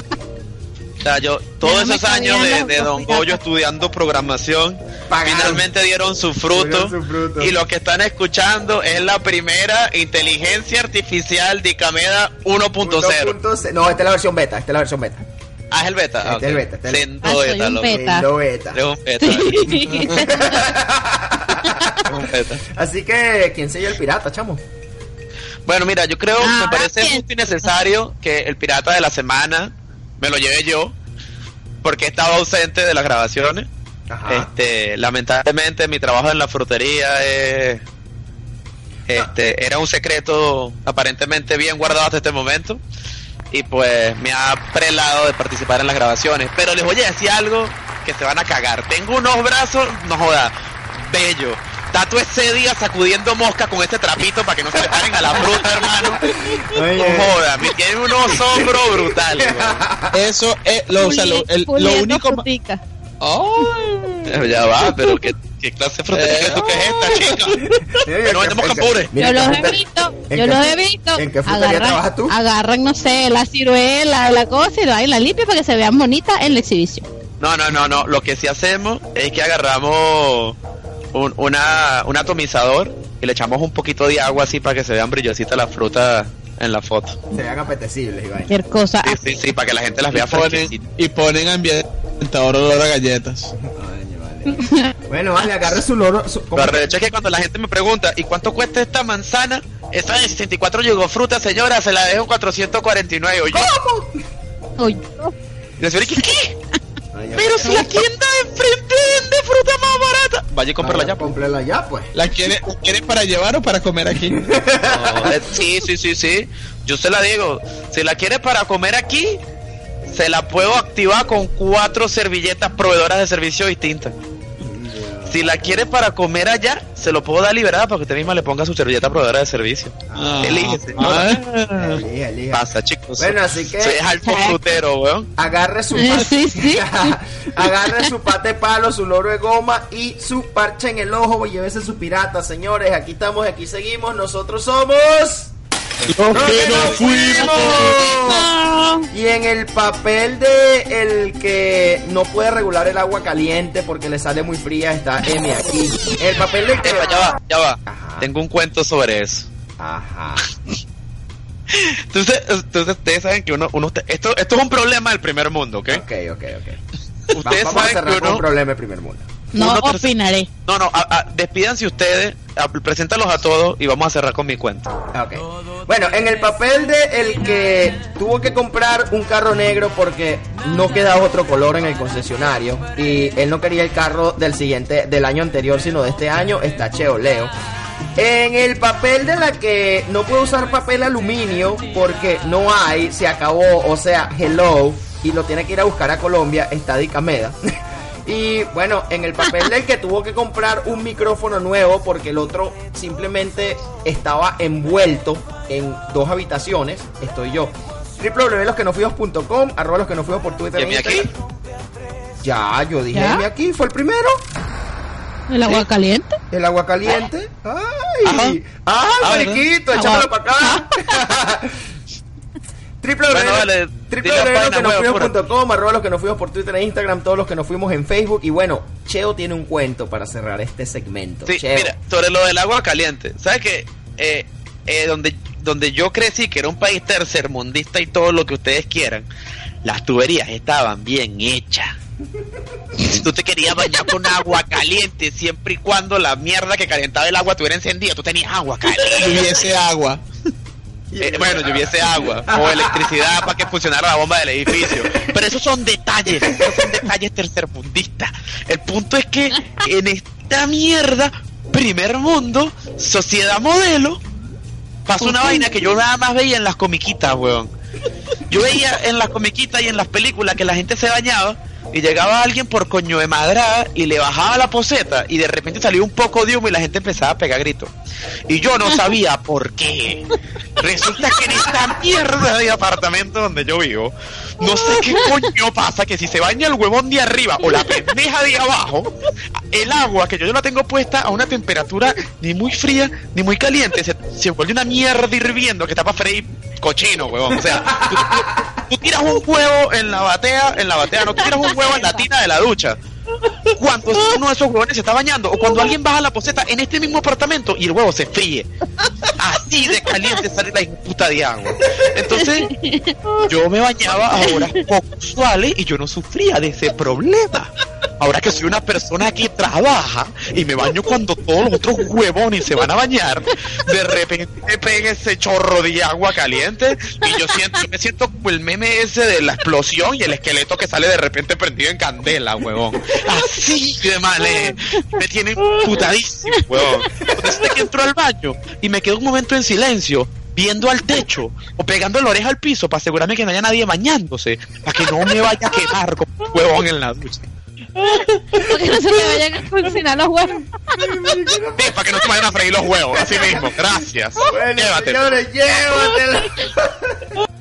¿Verdad? O sea, yo, todos esos años de, Don Goyo estudiando programación, Pagaron. finalmente dieron su fruto. Dieron su fruto. Y lo que están escuchando es la primera inteligencia artificial de Cameda 1.0. 1.0. No, esta es la versión beta, esta es la versión beta. Ah, es el beta. Este Ah, es el beta, este es el- Ah, soy beta, un beta. Siendo beta. Un beta. *laughs* un beta. Así que, ¿quién se el pirata, chamo? Bueno, mira, yo creo, Ah, me parece justo y necesario que el pirata de la semana me lo lleve yo, porque estaba ausente de las grabaciones. Ajá. Este, lamentablemente mi trabajo en la frutería es, este, era un secreto aparentemente bien guardado hasta este momento. y pues me ha prelado de participar en las grabaciones. Pero les voy a decir algo que se van a cagar. Tengo unos brazos, no joda, bello. Tato ese día sacudiendo mosca con este trapito para que no se le paren a la fruta, hermano. Oye. No joda, me tiene unos hombros brutales. Eso es lo, o sea, lo, el- lo Puliendo único. frutica. Ay. Ya va, *laughs* pero ¿qué, qué clase de fruta es esto? ¿Qué es esta, chica? Mira, No en vendemos mira, yo los he visto, yo los he visto. ¿En qué frutería trabajas tú? agarran, no sé, la ciruela, la cosa y la, y la limpia para que se vean bonitas en la exhibición. No, no, no, no. Lo que sí hacemos es que agarramos un, una, un atomizador y le echamos un poquito de agua así para que se vean brillositas las frutas en la foto. Se vean apetecibles, Iván. Cualquier cosa. Sí, sí, sí, para que la gente las Y vea ponen, fresquecitas. y ponen ambientador olor a galletas. *laughs* Vale. bueno, vale, agarre su loro. su- ¿cómo Lo arrecho es que cuando la gente me pregunta, ¿y cuánto cuesta esta manzana? Esta de 64 llegó fruta, señora, se la dejo en 449. Oye, Uy, y la señora, ¿qué? Ya. Pero si la tienda de enfrente vende fruta más barata. Vaya y cómprala ya. pues. Cómprala ya, pues. ¿La quiere, la quiere para llevar o para comer aquí? *laughs* No, eh, sí, sí, sí, sí. Yo se la digo. Si la quiere para comer aquí, se la puedo activar con cuatro servilletas proveedoras de servicio distintas. Si la quiere para comer allá, se lo puedo dar liberada para que usted misma le ponga su servilleta proveedora de servicio. Ah. Elige, señora. Ah. Elija, elija. Pasa, chicos. Bueno, así que- Soy alto *laughs* frutero, weón. Agarre su Sí, pa- sí, sí. *laughs* Agarre su pate palo, su loro de goma y su parche en el ojo y llévese su pirata, señores. Aquí estamos, aquí seguimos. Nosotros somos. Los que no fuimos. Y en el papel de el que no puede regular el agua caliente porque le sale muy fría está M aquí. El papel del que. Epa, ya va, ya va. Ajá. Tengo un cuento sobre eso. Ajá. *laughs* Entonces, entonces ustedes saben que uno, uno esto, esto es un problema del primer mundo, ¿ok? Ok, ok, ok. Va- Ustedes Vamos a saben cerrar que con un uno, problema del primer mundo. No uno opinaré. No, no, a- a- despídanse ustedes, a- preséntalos a todos y vamos a cerrar con mi cuenta. Ok. Bueno, en el papel de el que tuvo que comprar un carro negro porque no quedaba otro color en el concesionario y él no quería el carro del siguiente, del año anterior, sino de este año, está Cheo Leo. En el papel de la que no puede usar papel aluminio porque no hay, se acabó, o sea, hello, y lo tiene que ir a buscar a Colombia, está Dicameda. *laughs* Y bueno, en el papel del que tuvo que comprar un micrófono nuevo porque el otro simplemente estaba envuelto en dos habitaciones, estoy yo. www.losquenofuimos.com, arroba los que nos fuimos por Twitter. ¿Y e mi aquí? Ya, yo dije ¿Ya? "Mi aquí, fue el primero. El agua caliente. El agua caliente. Ay, Ajá. ay, Ah, mariquito, échamelo para acá. Bueno, dale, www.losquenofuimos.com, arroba los que nos fuimos por Twitter e Instagram, todos los que nos fuimos en Facebook. Y bueno, Cheo tiene un cuento para cerrar este segmento. Sí, Cheo. mira, sobre lo del agua caliente, ¿sabes qué? Eh, eh, donde, donde yo crecí, que era un país tercermundista y todo lo que ustedes quieran, las tuberías estaban bien hechas. Si tú te querías bañar con agua caliente, siempre y cuando la mierda que calentaba el agua estuviera encendida, tú tenías agua caliente. *laughs* Hubiese agua. Eh, bueno, lloviese agua o electricidad para que funcionara la bomba del edificio. Pero esos son detalles, esos son detalles tercermundistas. El punto es que en esta mierda, primer mundo, sociedad modelo, pasó una vaina que yo nada más veía en las comiquitas, weón. Yo veía en las comiquitas y en las películas que la gente se bañaba y llegaba alguien por coño de madrada y le bajaba la poseta y de repente salía un poco de humo y la gente empezaba a pegar gritos. Y yo no sabía *laughs* por qué. Resulta que en esta mierda de apartamento donde yo vivo, no sé qué coño pasa que si se baña el huevón de arriba o la pendeja de abajo, el agua que yo, yo la tengo puesta a una temperatura ni muy fría ni muy caliente, se, se vuelve una mierda hirviendo que está para freír cochino, huevón. O sea, tú, tú- tú tiras un huevo en la batea, en la batea, no tú tiras un huevo en la tina de la ducha. Cuando uno de esos huevones se está bañando o cuando alguien baja la poseta en este mismo apartamento y el huevo se fríe. Así de caliente sale la puta de agua. Entonces, yo me bañaba a horas poco usuales y yo no sufría de ese problema. Ahora que soy una persona que trabaja y me baño cuando todos los otros huevones se van a bañar, de repente me pega ese chorro de agua caliente y yo siento, me siento como el meme ese de la explosión y el esqueleto que sale de repente prendido en candela, huevón. Así de mal, eh. me tienen putadísimo, huevón. Desde que entro al baño y me quedo un momento en silencio, viendo al techo o pegando la oreja al piso para asegurarme que no haya nadie bañándose, para que no me vaya a quemar como un huevón en la ducha. Porque no se me vayan a cocinar los huevos. Sí, para que no se vayan a freír los huevos, así mismo. Gracias. Bueno, Llévatelo. señores, llévatelo. *laughs*